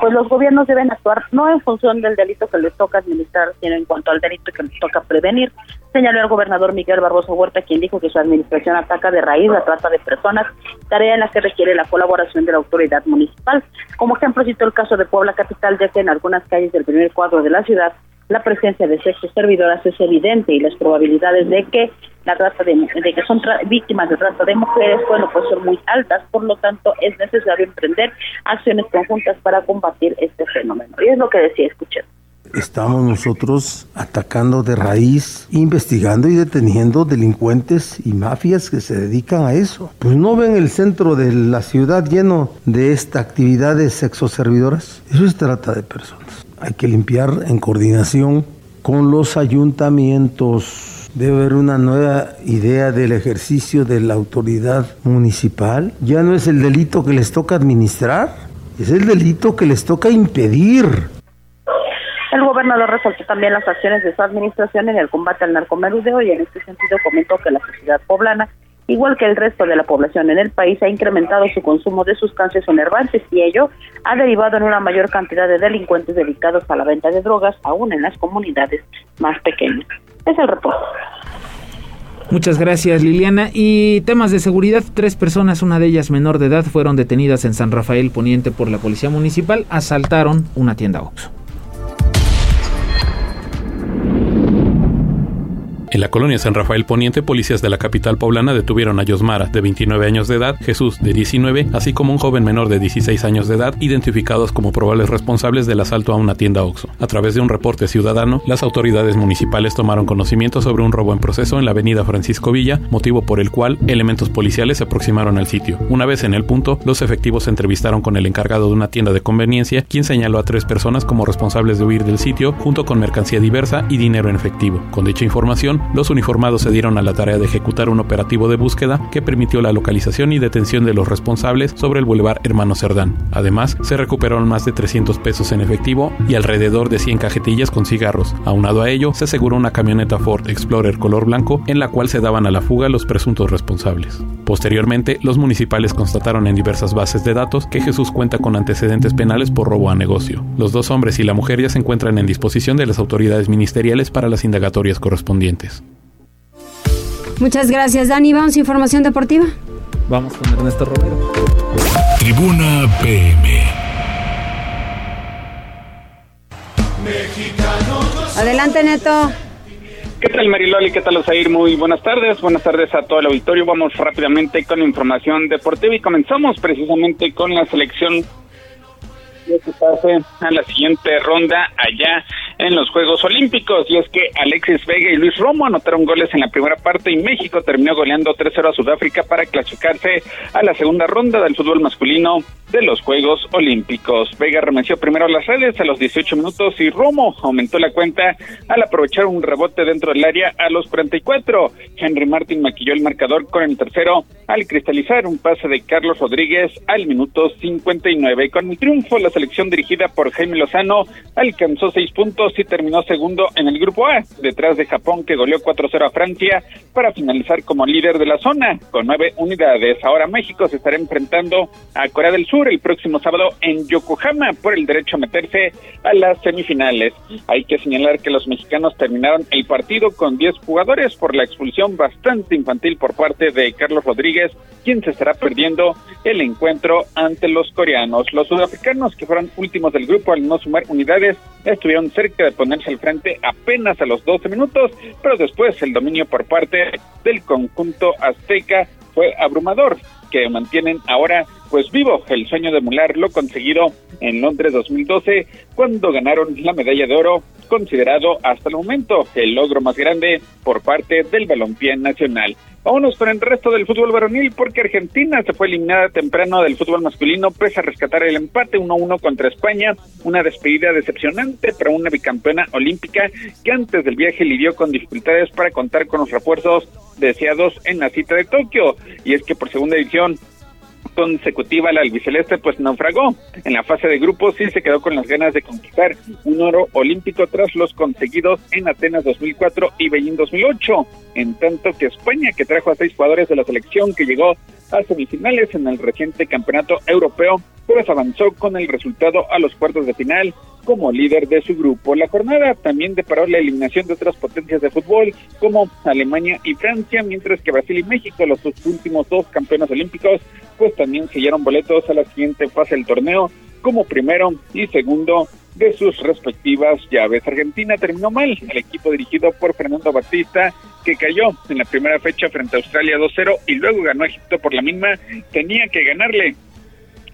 pues los gobiernos deben actuar no en función del delito que les toca administrar, sino en cuanto al delito que les toca prevenir, señaló el gobernador Miguel Barbosa Huerta, quien dijo que su administración ataca de raíz la trata de personas, tarea en la que requiere la colaboración de la autoridad municipal. Como ejemplo, citó el caso de Puebla Capital, ya que en algunas calles del primer cuadro de la ciudad la presencia de sexo servidoras es evidente y las probabilidades de que la trata de, que son víctimas de trata de mujeres, bueno, pues son muy altas, por lo tanto es necesario emprender acciones conjuntas para combatir este fenómeno. Y es lo que decía, escuchen. Estamos nosotros atacando de raíz, investigando y deteniendo delincuentes y mafias que se dedican a eso. Pues no ven el centro de la ciudad lleno de esta actividad de sexoservidoras. Eso es trata de personas. Hay que limpiar en coordinación con los ayuntamientos. Debe haber una nueva idea del ejercicio de la autoridad municipal. Ya no es el delito que les toca administrar, es el delito que les toca impedir. El gobernador resaltó también las acciones de su administración en el combate al narcomenudeo y en este sentido comentó que la sociedad poblana igual que el resto de la población en el país, ha incrementado su consumo de sustancias enervantes y ello ha derivado en una mayor cantidad de delincuentes dedicados a la venta de drogas, aún en las comunidades más pequeñas. Es el reporte. Muchas gracias Liliana. Y temas de seguridad, tres personas, una de ellas menor de edad, fueron detenidas en San Rafael Poniente por la Policía Municipal, asaltaron una tienda Oxxo. En la colonia San Rafael Poniente, policías de la capital poblana detuvieron a Yosmara, de 29 años de edad, Jesús, de 19, así como un joven menor de 16 años de edad, identificados como probables responsables del asalto a una tienda Oxxo. A través de un reporte ciudadano, las autoridades municipales tomaron conocimiento sobre un robo en proceso en la avenida Francisco Villa, motivo por el cual elementos policiales se aproximaron al sitio. Una vez en el punto, los efectivos se entrevistaron con el encargado de una tienda de conveniencia, quien señaló a tres personas como responsables de huir del sitio, junto con mercancía diversa y dinero en efectivo. Con dicha información, los uniformados se dieron a la tarea de ejecutar un operativo de búsqueda que permitió la localización y detención de los responsables sobre el Boulevard Hermano Cerdán. Además, se recuperaron más de 300 pesos en efectivo y alrededor de 100 cajetillas con cigarros. Aunado a ello, se aseguró una camioneta Ford Explorer color blanco en la cual se daban a la fuga los presuntos responsables. Posteriormente, los municipales constataron en diversas bases de datos que Jesús cuenta con antecedentes penales por robo a negocio. Los dos hombres y la mujer ya se encuentran en disposición de las autoridades ministeriales para las indagatorias correspondientes. Muchas gracias, Dani. Vamos a información deportiva. Vamos con Ernesto Romero. Tribuna PM. Adelante, Neto. ¿Qué tal Mariloli? ¿Qué tal Osair? Muy buenas tardes. Buenas tardes a todo el auditorio. Vamos rápidamente con la información deportiva y comenzamos precisamente con la selección que pase a la siguiente ronda allá en los Juegos Olímpicos. Y es que Alexis Vega y Luis Romo anotaron goles en la primera parte y México terminó goleando 3-0 a Sudáfrica para clasificarse a la segunda ronda del fútbol masculino de los Juegos Olímpicos. Vega remeció primero las redes a los 18 minutos y Romo aumentó la cuenta al aprovechar un rebote dentro del área a los 44. Henry Martin maquilló el marcador con el tercero al cristalizar un pase de Carlos Rodríguez al minuto 59. Con el triunfo, la selección dirigida por Jaime Lozano alcanzó seis puntos y terminó segundo en el grupo A, detrás de Japón que goleó 4-0 a Francia para finalizar como líder de la zona con nueve unidades. Ahora México se estará enfrentando a Corea del Sur el próximo sábado en Yokohama por el derecho a meterse a las semifinales. Hay que señalar que los mexicanos terminaron el partido con 10 jugadores por la expulsión bastante infantil por parte de Carlos Rodríguez, quien se estará perdiendo el encuentro ante los coreanos. Los sudafricanos, que fueron últimos del grupo al no sumar unidades, estuvieron cerca de ponerse al frente apenas a los 12 minutos, pero después el dominio por parte del conjunto azteca fue abrumador que mantienen ahora pues vivo. El sueño de emular lo conseguido en Londres 2012 cuando ganaron la medalla de oro considerado hasta el momento el logro más grande por parte del balompié nacional. Vámonos con el resto del fútbol varonil porque Argentina se fue eliminada temprano del fútbol masculino pese a rescatar el empate 1-1 contra España, una despedida decepcionante para una bicampeona olímpica que antes del viaje lidió con dificultades para contar con los refuerzos deseados en la cita de Tokio. Y es que por segunda edición consecutiva la albiceleste pues naufragó. En la fase de grupos sí se quedó con las ganas de conquistar un oro olímpico tras los conseguidos en Atenas 2004 y Beijing 2008, en tanto que España, que trajo a seis jugadores de la selección que llegó a semifinales en el reciente campeonato europeo, pues avanzó con el resultado a los cuartos de final como líder de su grupo. La jornada también deparó la eliminación de otras potencias de fútbol como Alemania y Francia, mientras que Brasil y México, los últimos dos campeones olímpicos, pues también sellaron boletos a la siguiente fase del torneo como primero y segundo de sus respectivas llaves. Argentina terminó mal, el equipo dirigido por Fernando Batista, que cayó en la primera fecha frente a Australia 2-0 y luego ganó a Egipto por la misma, tenía que ganarle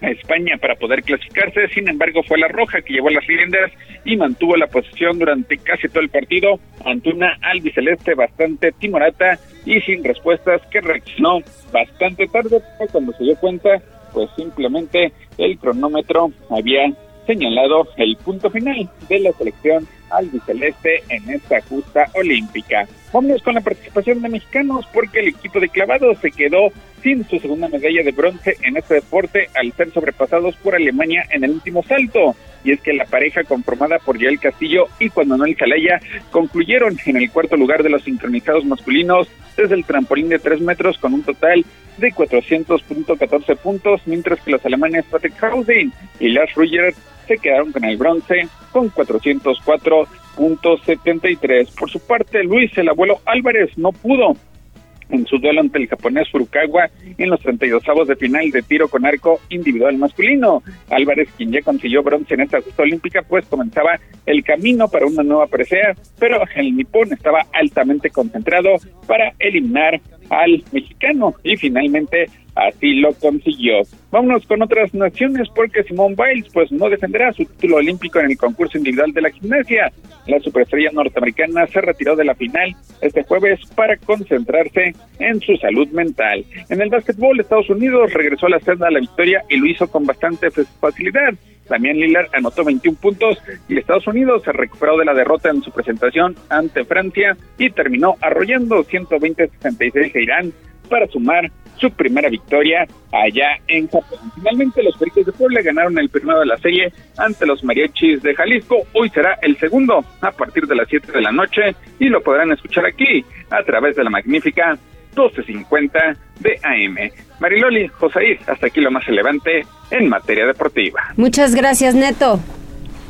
a España para poder clasificarse, sin embargo fue la Roja que llevó las riendas y mantuvo la posición durante casi todo el partido ante una albiceleste bastante timorata y sin respuestas que reaccionó bastante tarde, cuando se dio cuenta pues simplemente el cronómetro había señalado el punto final de la selección albiceleste en esta justa olímpica. Vámonos con la participación de mexicanos porque el equipo de clavados se quedó sin su segunda medalla de bronce en este deporte al ser sobrepasados por Alemania en el último salto. Y es que la pareja conformada por Yael Castillo y Juan Manuel Calaya concluyeron en el cuarto lugar de los sincronizados masculinos desde el trampolín de tres metros con un total de 400.14 puntos, mientras que los alemanes Patrick Hausen y Lars Ruger se quedaron con el bronce con 404.73. Por su parte, Luis, el abuelo Álvarez, no pudo en su duelo ante el japonés Furukawa en los 32 avos de final de tiro con arco individual masculino. Álvarez, quien ya consiguió bronce en esta justa olímpica, pues comenzaba el camino para una nueva presea, pero el nipón estaba altamente concentrado para eliminar al mexicano y finalmente así lo consiguió. Vámonos con otras naciones porque Simone Biles pues no defenderá su título olímpico en el concurso individual de la gimnasia. La superestrella norteamericana se retiró de la final este jueves para concentrarse en su salud mental. En el básquetbol Estados Unidos regresó a la senda de la victoria y lo hizo con bastante facilidad Damián Lillard anotó 21 puntos y Estados Unidos se recuperó de la derrota en su presentación ante Francia y terminó arrollando 120-66 a Irán para sumar su primera victoria allá en Japón. Finalmente los Pericos de Puebla ganaron el primero de la serie ante los Mariachis de Jalisco. Hoy será el segundo a partir de las 7 de la noche y lo podrán escuchar aquí a través de la magnífica 1250 de AM. Mariloli, Josaís, hasta aquí lo más relevante en materia deportiva. Muchas gracias, Neto.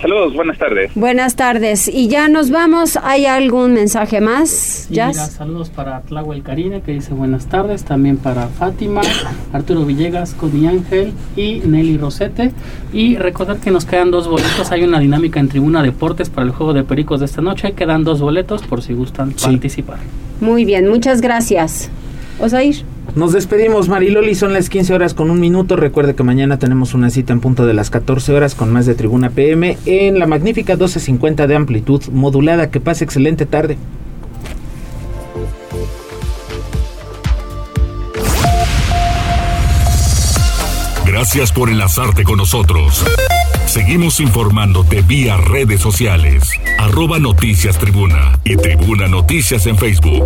Saludos, buenas tardes. Buenas tardes. Y ya nos vamos. ¿Hay algún mensaje más? ya saludos para Tlahuel Karine, que dice buenas tardes. También para Fátima, Arturo Villegas, Cody Ángel y Nelly Rosete. Y recordar que nos quedan dos boletos. Hay una dinámica en Tribuna Deportes para el juego de Pericos de esta noche. Quedan dos boletos por si gustan participar. Muy bien, muchas gracias. Osair. Nos despedimos, Mariloli, son las 15 horas con un minuto. Recuerde que mañana tenemos una cita en punto de las 14 horas con más de Tribuna PM en la magnífica 1250 de amplitud modulada. Que pase excelente tarde. Gracias por enlazarte con nosotros. Seguimos informándote vía redes sociales. Arroba Noticias Tribuna y Tribuna Noticias en Facebook.